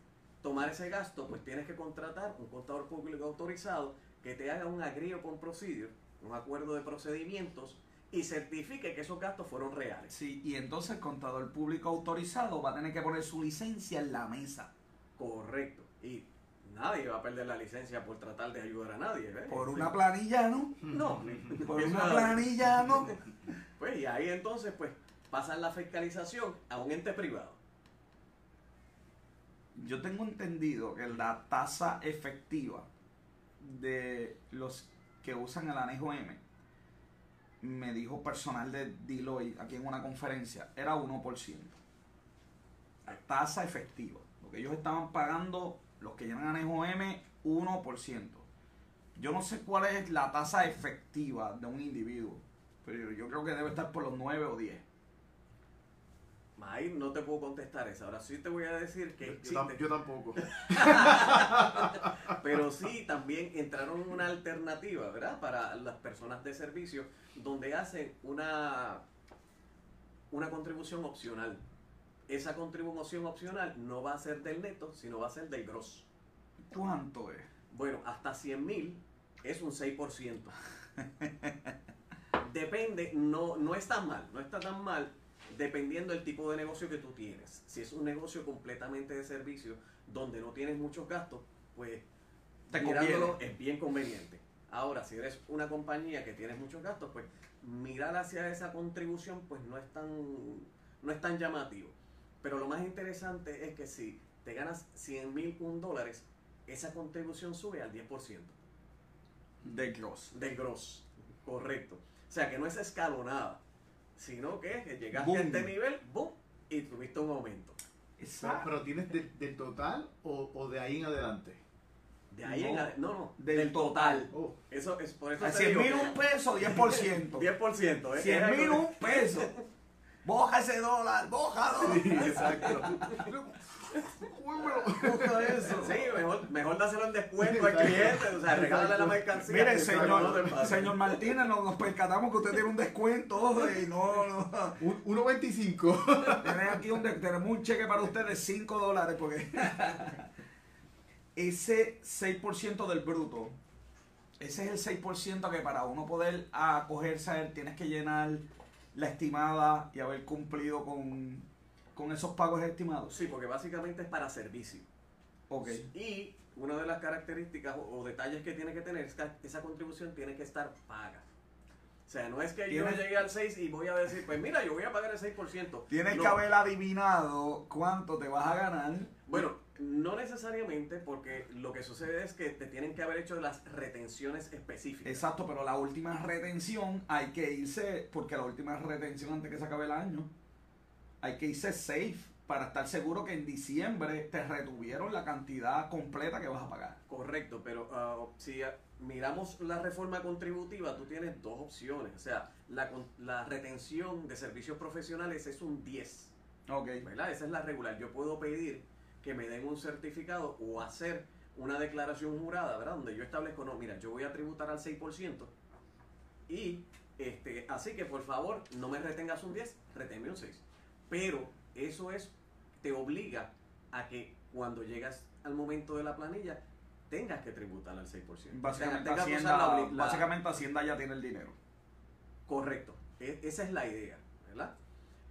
tomar ese gasto, pues tienes que contratar un contador público autorizado que te haga un agrio con procedure, un acuerdo de procedimientos y certifique que esos gastos fueron reales. Sí, y entonces el contador público autorizado va a tener que poner su licencia en la mesa. Correcto. Y nadie va a perder la licencia por tratar de ayudar a nadie. ¿ves? Por una planilla, ¿no? No, Por una planilla, ¿no? Pues y ahí entonces pues pasan la fiscalización a un ente privado. Yo tengo entendido que la tasa efectiva de los que usan el anejo M, me dijo personal de Deloitte aquí en una conferencia, era 1%. La tasa efectiva. Lo que ellos estaban pagando, los que llenan anejo M, 1%. Yo no sé cuál es la tasa efectiva de un individuo, pero yo creo que debe estar por los 9 o 10. Ahí no te puedo contestar esa. Ahora sí te voy a decir que Yo, existe. yo tampoco. Pero sí, también entraron una alternativa, ¿verdad? Para las personas de servicio, donde hacen una, una contribución opcional. Esa contribución opcional no va a ser del neto, sino va a ser del gross. ¿Cuánto es? Bueno, hasta 100 mil es un 6%. Depende, no, no está mal, no está tan mal, dependiendo del tipo de negocio que tú tienes. Si es un negocio completamente de servicio, donde no tienes muchos gastos, pues Te mirándolo es bien conveniente. Ahora, si eres una compañía que tienes muchos gastos, pues mirar hacia esa contribución pues no es tan, no es tan llamativo. Pero lo más interesante es que si te ganas 100 mil un dólares, esa contribución sube al 10% De gross. del gross. Correcto. O sea que no es escalonada, sino que, que llegaste Boom. a este nivel, boom, y tuviste un aumento. Pero, Exacto. pero tienes de- del total o, o de ahí en adelante. De ahí No, en ade- no, no, del total. Oh, Eso es por eso A te 100 digo mil un peso, 10%. 10%, ¿eh? 100 Es mil un peso. Boja ese dólar, bójalo. Exacto. Eso. Sí, mejor, mejor dáselo en descuento al cliente, o sea, regálale la mercancía. Mire, señor, señor Martínez, nos, nos percatamos que usted tiene un descuento y no, no. un- 1.25. Tenemos aquí un, tenemos un cheque para usted de 5 dólares porque ese 6% del bruto, ese es el 6% que para uno poder acogerse a él tienes que llenar la estimada y haber cumplido con, con esos pagos estimados. Sí, porque básicamente es para servicio. Ok. Y una de las características o, o detalles que tiene que tener es que esa contribución tiene que estar paga. O sea, no es que yo llegue al 6 y voy a decir, pues mira, yo voy a pagar el 6%. Tienes No. que haber adivinado cuánto te vas a ganar. Bueno, no necesariamente porque lo que sucede es que te tienen que haber hecho las retenciones específicas. Exacto, pero la última retención hay que irse, porque la última retención antes que se acabe el año, hay que irse safe para estar seguro que en diciembre te retuvieron la cantidad completa que vas a pagar. Correcto, pero ah, si ah, miramos la reforma contributiva, tú tienes dos opciones. O sea, la retención de servicios profesionales es un 10, Ok. ¿verdad? Esa es la regular. Yo puedo pedir que me den un certificado o hacer una declaración jurada, ¿verdad? Donde yo establezco, no, mira, yo voy a tributar al 6% y este, así que por favor no me retengas un 10, reténme un 6. Pero eso es, te obliga a que cuando llegas al momento de la planilla tengas que tributar al 6%. O sea, Básicamente, usar Hacienda, la básicamente Hacienda ya tiene el dinero. Correcto, E- esa es la idea, ¿verdad?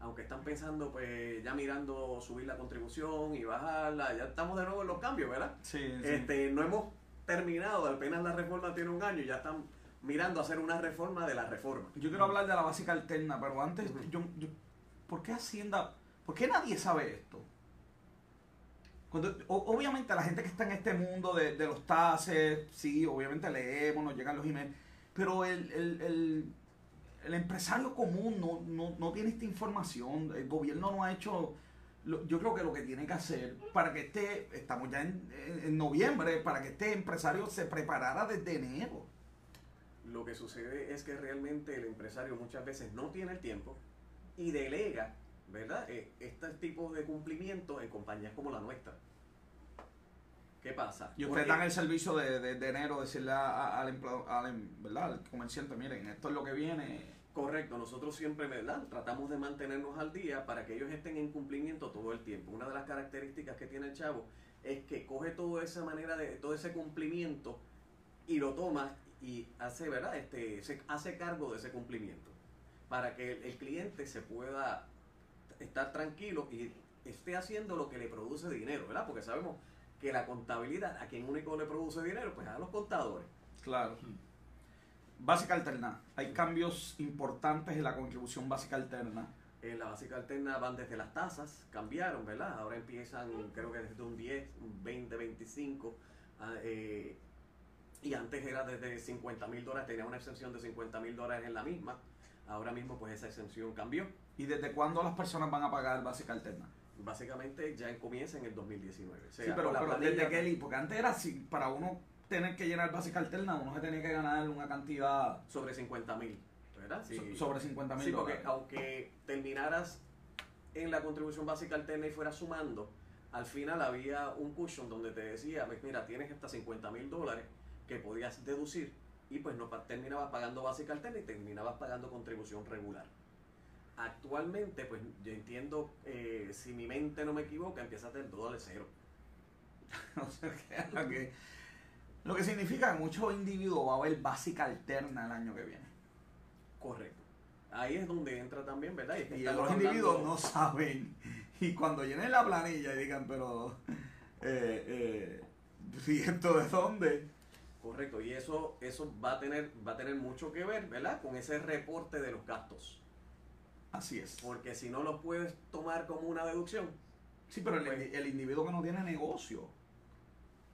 Aunque están pensando, pues ya mirando subir la contribución y bajarla, ya estamos de nuevo en los cambios, ¿verdad? Sí, Este, no hemos terminado, apenas la reforma tiene un año y ya están mirando hacer una reforma de la reforma. Yo quiero hablar de la básica alterna, pero antes, yo- ¿por qué Hacienda, por qué nadie sabe esto? Cuando, obviamente la gente que está en este mundo de, los taxes, sí, obviamente leemos, nos llegan los emails, pero el, el, el, empresario común no, no, no tiene esta información, el gobierno no ha hecho, lo- yo creo que lo que tiene que hacer para que este, estamos ya en- en noviembre, para que este empresario se preparara desde enero. Lo que sucede es que realmente el empresario muchas veces no tiene el tiempo y delega, ¿verdad? Eh, este tipo de cumplimiento en compañías como la nuestra. ¿Qué pasa? Y ustedes dan el servicio de, de, de enero, decirle a- a- al empleado, al, em- ¿verdad? al comerciante, miren, esto es lo que viene. Correcto, nosotros siempre, ¿verdad? Tratamos de mantenernos al día para que ellos estén en cumplimiento todo el tiempo. Una de las características que tiene el chavo es que coge toda esa manera de, todo ese cumplimiento y lo toma y hace, ¿verdad? Este, se hace cargo de ese cumplimiento para que el, el cliente se pueda estar tranquilo y esté haciendo lo que le produce dinero, ¿verdad? Porque sabemos que la contabilidad, a quien único le produce dinero, pues a los contadores. Claro. Básica alterna. Hay cambios importantes en la contribución básica alterna. En la básica alterna van desde las tasas, cambiaron, ¿verdad? Ahora empiezan, creo que desde un 10, un 20, 25. ah, eh, y antes era desde 50 mil dólares, tenía una exención de 50 mil dólares en la misma. Ahora mismo, pues esa exención cambió. ¿Y desde cuándo las personas van a pagar básica alterna? Básicamente ya comienza en el 2019. O sea, sí, pero, la pero planilla- desde li- porque antes era así, para uno tener que llenar básica alterna, uno se tenía que ganar una cantidad Sobre 50 mil, ¿verdad? Sí. so- sobre 50 mil Sí, porque dólares. aunque terminaras en la contribución básica alterna y fueras sumando, al final había un cushion donde te decía, pues mira, tienes hasta 50 mil dólares que podías deducir y pues no terminabas pagando básica alterna y terminabas pagando contribución regular. Actualmente, pues yo entiendo, eh, si mi mente no me equivoca, empiezas del todo de cero. O sea, que lo, que, lo que significa que muchos individuos va a haber básica alterna el año que viene. Correcto. Ahí es donde entra también, ¿verdad? es que Y estamos los hablando- individuos no saben. Y cuando llenen la planilla y digan, pero, eh, eh, ¿y esto de dónde? Correcto, y eso, eso va a tener, va a tener mucho que ver, ¿verdad? Con ese reporte de los gastos. Así es. Porque si no lo puedes tomar como una deducción, Sí, pero el, Pues- el individuo que no tiene negocio.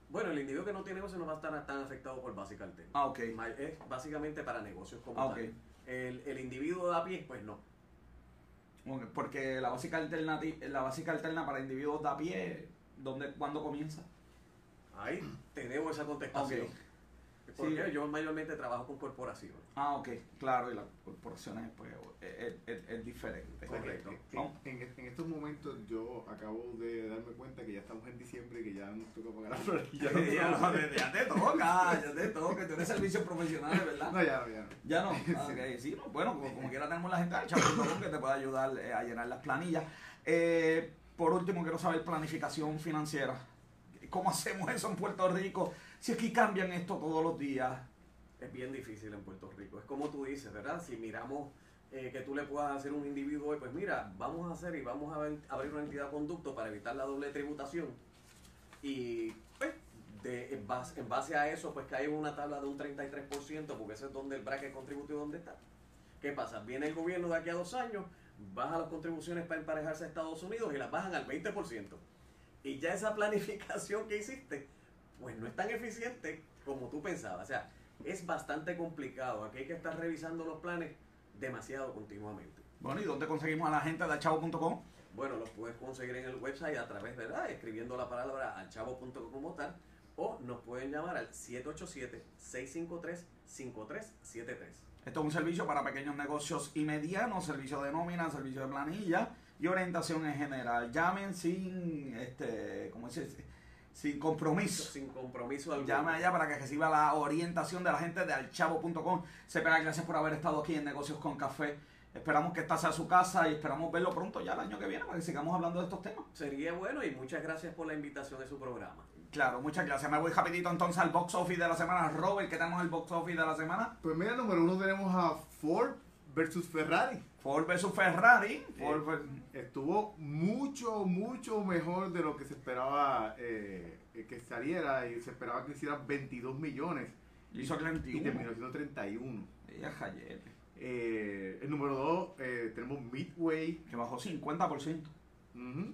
bueno, el individuo que no tiene negocio no va a estar tan afectado por básica alterna. Ah, ok. Es básicamente para negocios como Ah, tal. El, el individuo de a pie, pues no. Porque la básica alterna, la básica alterna para individuos de a pie, ¿dónde, ¿cuándo comienza? Ahí te debo esa contestación. Sí. yo mayormente trabajo con corporaciones. Ah, ok, claro, y las corporaciones pues es, es- es diferente. Correcto. En, en- en estos momentos yo acabo de darme cuenta que ya estamos en diciembre y que ya nos toca pagar la planilla. Ya, no, ya te toca, ya te toca, tú eres servicios profesionales, ¿verdad? No, ya, ya. Ya no. Ah, ok, sí, no. Bueno, como, como quiera tenemos la gente del que te puede ayudar eh, a llenar las planillas. Eh, por último, quiero saber planificación financiera. ¿Cómo hacemos eso en Puerto Rico? Si aquí cambian esto todos los días. Es bien difícil en Puerto Rico. Es como tú dices, ¿verdad? Si miramos eh, que tú le puedas hacer un individuo, pues mira, vamos a hacer y vamos a abrir una entidad conducto para evitar la doble tributación. Y pues, en, base, a eso, pues cae en una tabla de un 33%, porque ese es donde el bracket contributivo donde está. ¿Qué pasa? Viene el gobierno de aquí a dos años, baja las contribuciones para emparejarse a Estados Unidos y las bajan al 20%. Y ya esa planificación que hiciste, pues no es tan eficiente como tú pensabas. O sea, es bastante complicado. Aquí hay que estar revisando los planes demasiado continuamente. Bueno, ¿y dónde conseguimos a la gente de chavo.com? Bueno, los puedes conseguir en el website a través, ¿verdad? Escribiendo la palabra alchavo.com como tal. O nos pueden llamar al 787-653-5373. Esto es un servicio para pequeños negocios y medianos, servicio de nómina, servicio de planilla y orientación en general. Llamen sin, este, ¿cómo se dice? Sin compromiso. Sin compromiso alguno. Llame allá para que reciba la orientación de la gente de alchavo.com. Separa, gracias por haber estado aquí en Negocios con Café. Esperamos que esta sea su casa y esperamos verlo pronto ya el año que viene para que sigamos hablando de estos temas. Sería bueno y muchas gracias por la invitación de su programa. Claro, muchas gracias. Me voy rapidito entonces al box office de la semana. Robert, ¿qué tenemos el box office de la semana? Pues mira, número uno tenemos a Ford versus Ferrari. Ford versus Ferrari. Ford ver- Estuvo mucho, mucho mejor de lo que se esperaba eh, eh, que saliera y se esperaba que hiciera 22 millones hizo y 31. terminó siendo 31. Ella Eh, el número 2 tenemos Midway. que bajó 50%. Ujú.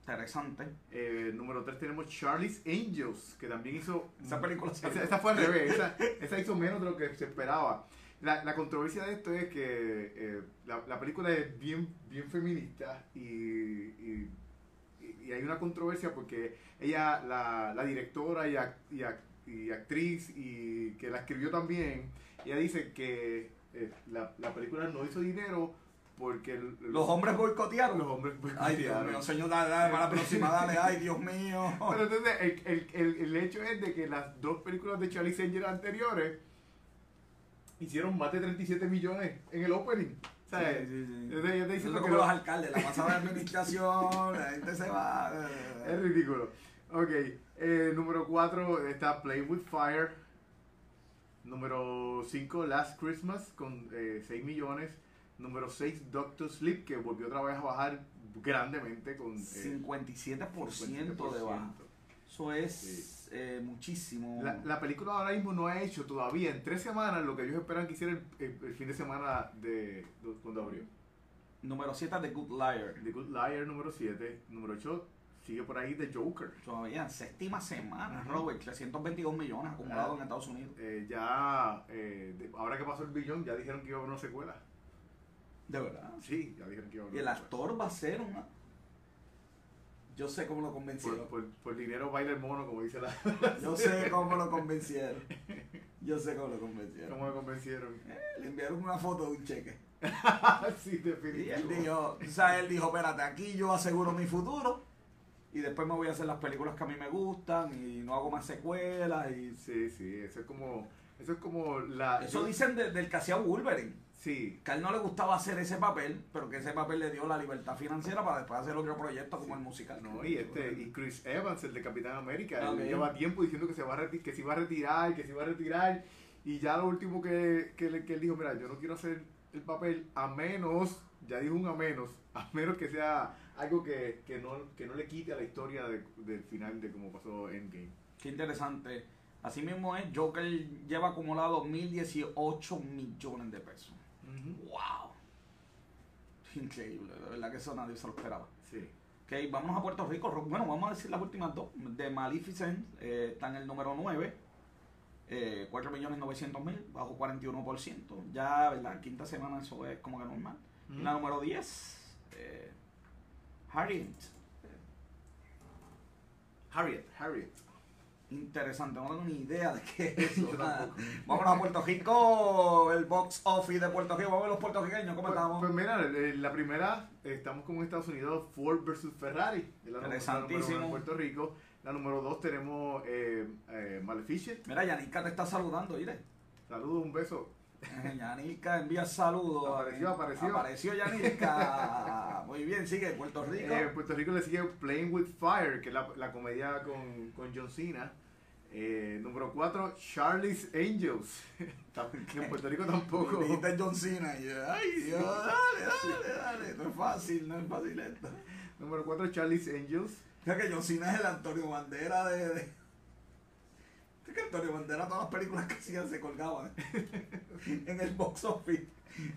Interesante. Eh, número 3 tenemos Charlie's Angels, que también hizo... Esa película se Esa, esa fue al revés, esa, esa hizo menos de lo que se esperaba. La, la controversia de esto es que eh, la, la película es bien, bien feminista y, y, y hay una controversia porque ella, la, la directora y, ac- y, ac- y actriz y que la escribió también, ella dice que eh, la, la película no hizo dinero porque el- Los hombres boicotearon. los hombres Ay, Dios mío, señor, dale, dale, para la próxima, dale. Ay, Dios mío. Pero entonces, el, el, el, el hecho es de que las dos películas de Charlie Angels anteriores hicieron más de 37 millones en el opening. ¿Sabes? Sí, sí, sí. Entonces, ellos te dicen Eso es que como lo- los alcaldes, la pasada administración, la gente se va. es ridículo. Ok, eh, número 4 está Play with Fire. Número 5, Last Christmas con eh, 6 millones. Número 6, Doctor Sleep, que volvió otra vez a bajar grandemente con eh, 57% de baja. Eso es eh, muchísimo. La, la película ahora mismo no ha hecho todavía en tres semanas lo que ellos esperan que hiciera el, el- el fin de semana de, de- cuando abrió. Número 7 The Good Liar. The Good Liar número 7, número 8 sigue por ahí The Joker. Todavía en séptima semana. Robert, 322 millones acumulados en Estados Unidos. Eh, ya, eh, de- ahora que pasó el billón, ya dijeron que iba a haber una secuela. De verdad. Sí, ya dijeron que iba a Y haber el una secuela. actor va a ser una. Yo sé cómo lo convencieron. Por, por, por dinero baila el mono, como dice la. Yo sé cómo lo convencieron. Yo sé cómo lo convencieron. ¿Cómo lo convencieron? Eh, le enviaron una foto de un cheque. sí, Y él dijo, o sea, él dijo, espérate, aquí yo aseguro mi futuro. Y después me voy a hacer las películas que a mí me gustan y no hago más secuelas. y Sí, sí, eso es como. Eso es como la. Eso yo- dicen de- del que hacía Wolverine. Sí, Que a él no le gustaba hacer ese papel, pero que ese papel le dio la libertad financiera para después hacer otro proyecto como el musical. No, y este, y Chris Evans, el de Capitán América, él lleva tiempo diciendo que se va a que se iba a retirar, que se iba a retirar, y ya lo último que, que, que él dijo, mira, yo no quiero hacer el papel a menos, ya dijo un a menos, a menos que sea algo que, que no, que no le quite a la historia de- del final de cómo pasó Endgame. Qué interesante. Así mismo es, Joker lleva acumulado 1.018 millones de pesos. ¡Wow! Increíble, de verdad que eso nadie se lo esperaba. Sí. Ok, vámonos a Puerto Rico. Bueno, vamos a decir las últimas dos. De Maleficent eh, está en el número 9. Eh, 4.900.000, bajo 41%. Ya, ¿verdad? Quinta semana eso es como que normal. Y la número 10, eh, Harriet. Harriet, Harriet. Interesante, no tengo ni idea de qué es eso. Vámonos a Puerto Rico, el box office de Puerto Rico. Vamos a ver los puertorriqueños, ¿cómo Pues, estamos? pues mira, eh, la primera, eh, estamos como en Estados Unidos, Ford versus Ferrari. La, número uno Interesantísimo. en Puerto Rico. La número dos tenemos eh, eh, Maleficent. Mira, Yanica te está saludando, mire. Saludos, un beso. Yanica envía saludos. Apareció, apareció. Apareció Yanica. Muy bien, sigue Puerto Rico. Eh, en Puerto Rico le sigue Playing with Fire, que es la, la comedia con, con John Cena. Eh, número 4, Charlie's Angels. en Puerto Rico tampoco. Dijiste John Cena y yo, ay Dios, dale, dale, dale. No es fácil, no es fácil esto. Número 4, Charlie's Angels. Fíjate que John Cena es el Antonio Bandera de... de... Es que Antonio Bandera todas las películas que hacían se colgaban en el box office.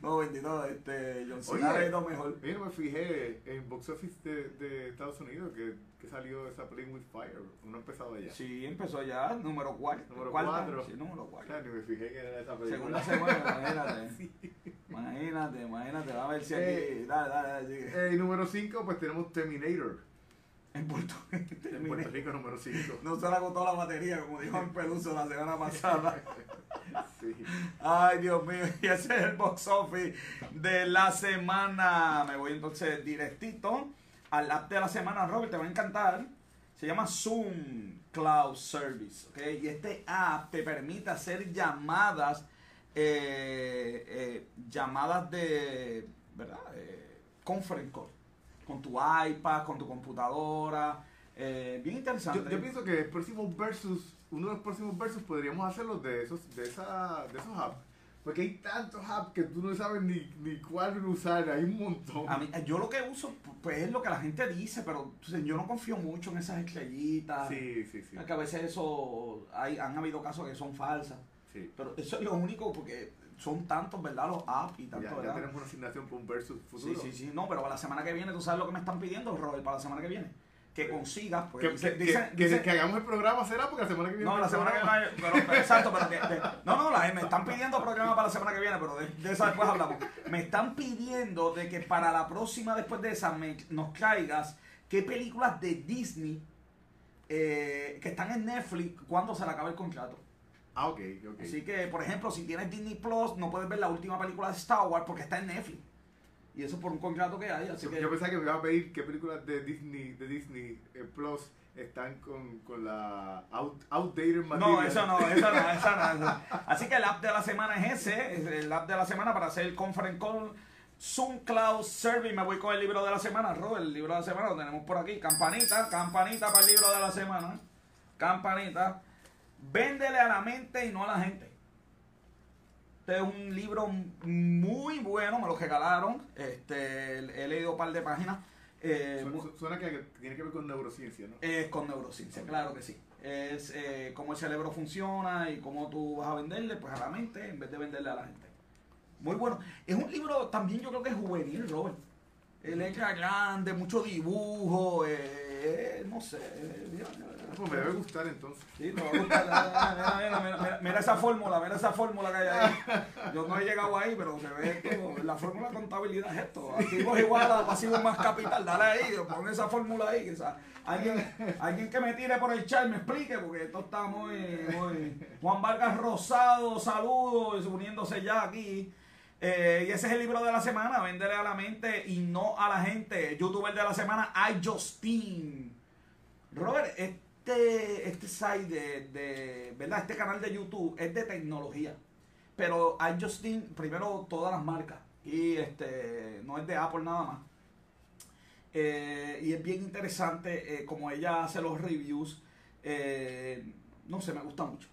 No, bendito, este, John Cena es lo mejor. Mira, me fijé en Box Office de, de Estados Unidos que, que salió esa Playing with Fire. No ha empezado allá. Sí, empezó ya, número 4. Número cuatro. Sí, número O 4. sea, ni me fijé que era esa película. Segunda semana, imagínate. Imagínate, imagínate, va a ver si aquí. Eh, dale, dale, dale, sigue. Eh, y número 5, pues tenemos Terminator. En Puerto En Puerto Rico, número 5. No se le agotó la batería, como dijo en Peluso la semana pasada. Sí. Ay, Dios mío, y ese es el box office de la semana. Me voy entonces directito al app de la semana, Robert, te va a encantar. Se llama Zoom Cloud Service, ¿ok? Y este app te permite hacer llamadas, eh, eh, llamadas de, ¿verdad? Eh, conference call, con tu iPad, con tu computadora. eh, bien interesante. Yo, yo pienso que el próximo versus, uno de los próximos versus podríamos hacerlo de esos, de esa, de esos apps. Porque hay tantos apps que tú no sabes ni, ni cuál usar, hay un montón. A mí, yo lo que uso pues es lo que la gente dice, pero yo no confío mucho en esas estrellitas. Sí, sí, sí. Que a veces eso, hay, han habido casos que son falsas. sí. Pero eso es lo único porque son tantos, ¿verdad? Los apps y Ya, tanto, ya ¿verdad? tenemos una asignación para un versus Sí, futuro. sí, sí. No, pero para la semana que viene, ¿tú sabes lo que me están pidiendo, Robert? Para la semana que viene. Que consigas, pues. Que, dice- que- dice- que- dice- que hagamos el programa será porque la semana que viene. no, la semana que viene. Pero, pero exacto, pero. que- que- no, no, la, me están pidiendo programa para la semana que viene, pero de, de esa después hablamos. Me están pidiendo de que para la próxima, después de esa, me- nos traigas qué películas de Disney eh, que están en Netflix cuando se le acabe el contrato. Ah, ok, ok. Así que, por ejemplo, si tienes Disney Plus, no puedes ver la última película de Star Wars porque está en Netflix. Y eso por un contrato que hay. Así Yo, que, yo pensaba que me iba a pedir qué películas de Disney, de Disney eh, Plus están con, con la out, outdated material. No, eso no, eso no, eso no. Así que el app de la semana es ese, es el app de la semana para hacer el conference call. Zoom Cloud Survey, me voy con el libro de la semana, Robert, el libro de la semana lo tenemos por aquí, campanita, campanita para el libro de la semana, campanita, véndele a la mente y no a la gente. Este es un libro muy bueno, me lo regalaron, este, he leído un par de páginas, eh, Su- Suena que, tiene que ver con neurociencia, ¿no? es con neurociencia, claro que sí. Es eh, cómo el cerebro funciona y cómo tú vas a venderle pues a la mente en vez de venderle a la gente. Muy bueno. Es un libro también yo creo que es juvenil, Robert. Letra grande, mucho dibujo, eh, no sé. Eh, me debe gustar entonces. Mira, esa fórmula, mira esa fórmula que hay ahí. Yo no he llegado ahí, pero se ve esto. La fórmula de contabilidad es esto. Activos igual a pasivos más capital. Dale ahí, pon esa fórmula ahí. alguien, alguien que me tire por el chat me explique, porque esto está muy. muy Juan Vargas Rosado, saludos, uniéndose ya aquí. Eh, y ese es el libro de la semana, Véndele a la mente y no a la gente. Youtuber de la semana, iJustin. Robert, este, este site de, de- ¿verdad? Este canal de YouTube es de tecnología. Pero iJustin, primero todas las marcas. Y este, no es de Apple nada más. Eh, y es bien interesante eh, como ella hace los reviews. Eh, no sé, me gusta mucho.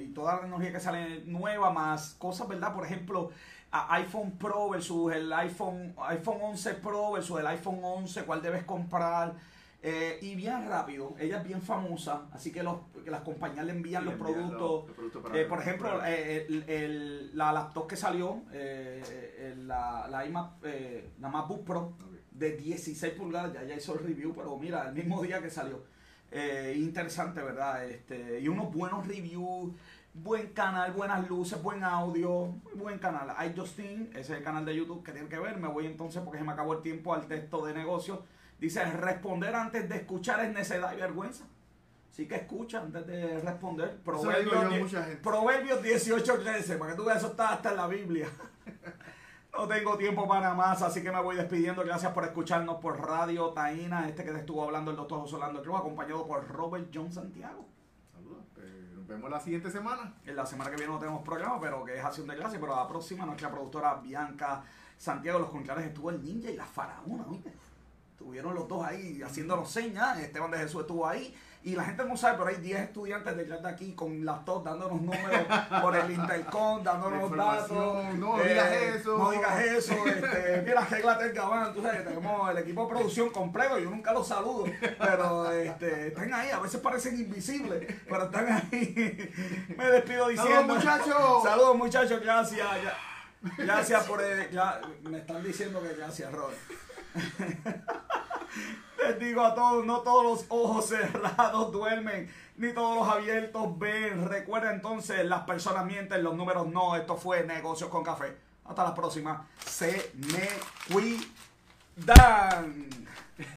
Y toda la tecnología que sale nueva, más cosas, ¿verdad? Por ejemplo, iPhone Pro versus el iPhone, iPhone 11 Pro versus el iPhone 11, cuál debes comprar. Eh, y bien rápido, ella es bien famosa, así que, los, que las compañías le envían Sí, los productos. los productos para- Eh, por ejemplo, eh, el- el- la laptop que salió, eh, el- la, la iMac, eh, la MacBook Pro de 16 pulgadas, ya, ya hizo el review, pero mira, el mismo día que salió. Interesante, ¿verdad? Este, y unos buenos reviews, buen canal, buenas luces, buen audio, buen canal. iJustin, ese es el canal de YouTube que tienen que ver. Me voy entonces porque se me acabó el tiempo al texto de negocio. Dice, responder antes de escuchar es necedad y vergüenza. Así que escucha antes de responder. Proverbios, a. Proverbios 18, 13, para que tú veas, eso está hasta en la Biblia. No tengo tiempo para más, así que me voy despidiendo. Gracias por escucharnos por Radio Taína, este que te estuvo hablando el doctor José Orlando Cruz, acompañado por Robert John Santiago. Saludos. Eh, nos vemos la siguiente semana. En la semana que viene no tenemos programa, pero que es acción de gracia. Pero la próxima, nuestra productora Bianca Santiago, los contrarios estuvo el ninja y la faraona, ¿viste? Estuvieron los dos ahí haciéndonos señas. Esteban de Jesús estuvo ahí. Y la gente no sabe, pero hay 10 estudiantes detrás de aquí con laptop dándonos números por el intercom, dándonos datos. No digas eso. No digas eso. Este, mira, arréglate el gabán. Tú sabes, tenemos el equipo de producción completo. Yo nunca los saludo. Pero este, están ahí. A veces parecen invisibles, pero están ahí. Me despido diciendo. ¡Saludos, muchachos! Saludos, muchachos. Gracias. Gracias por. el- ya- me están diciendo que gracias, Robert. Les digo a todos, no todos los ojos cerrados duermen, ni todos los abiertos ven. Recuerda entonces, las personas mienten, los números no. Esto fue Negocios con Café. Hasta la próxima. Se me cuidan.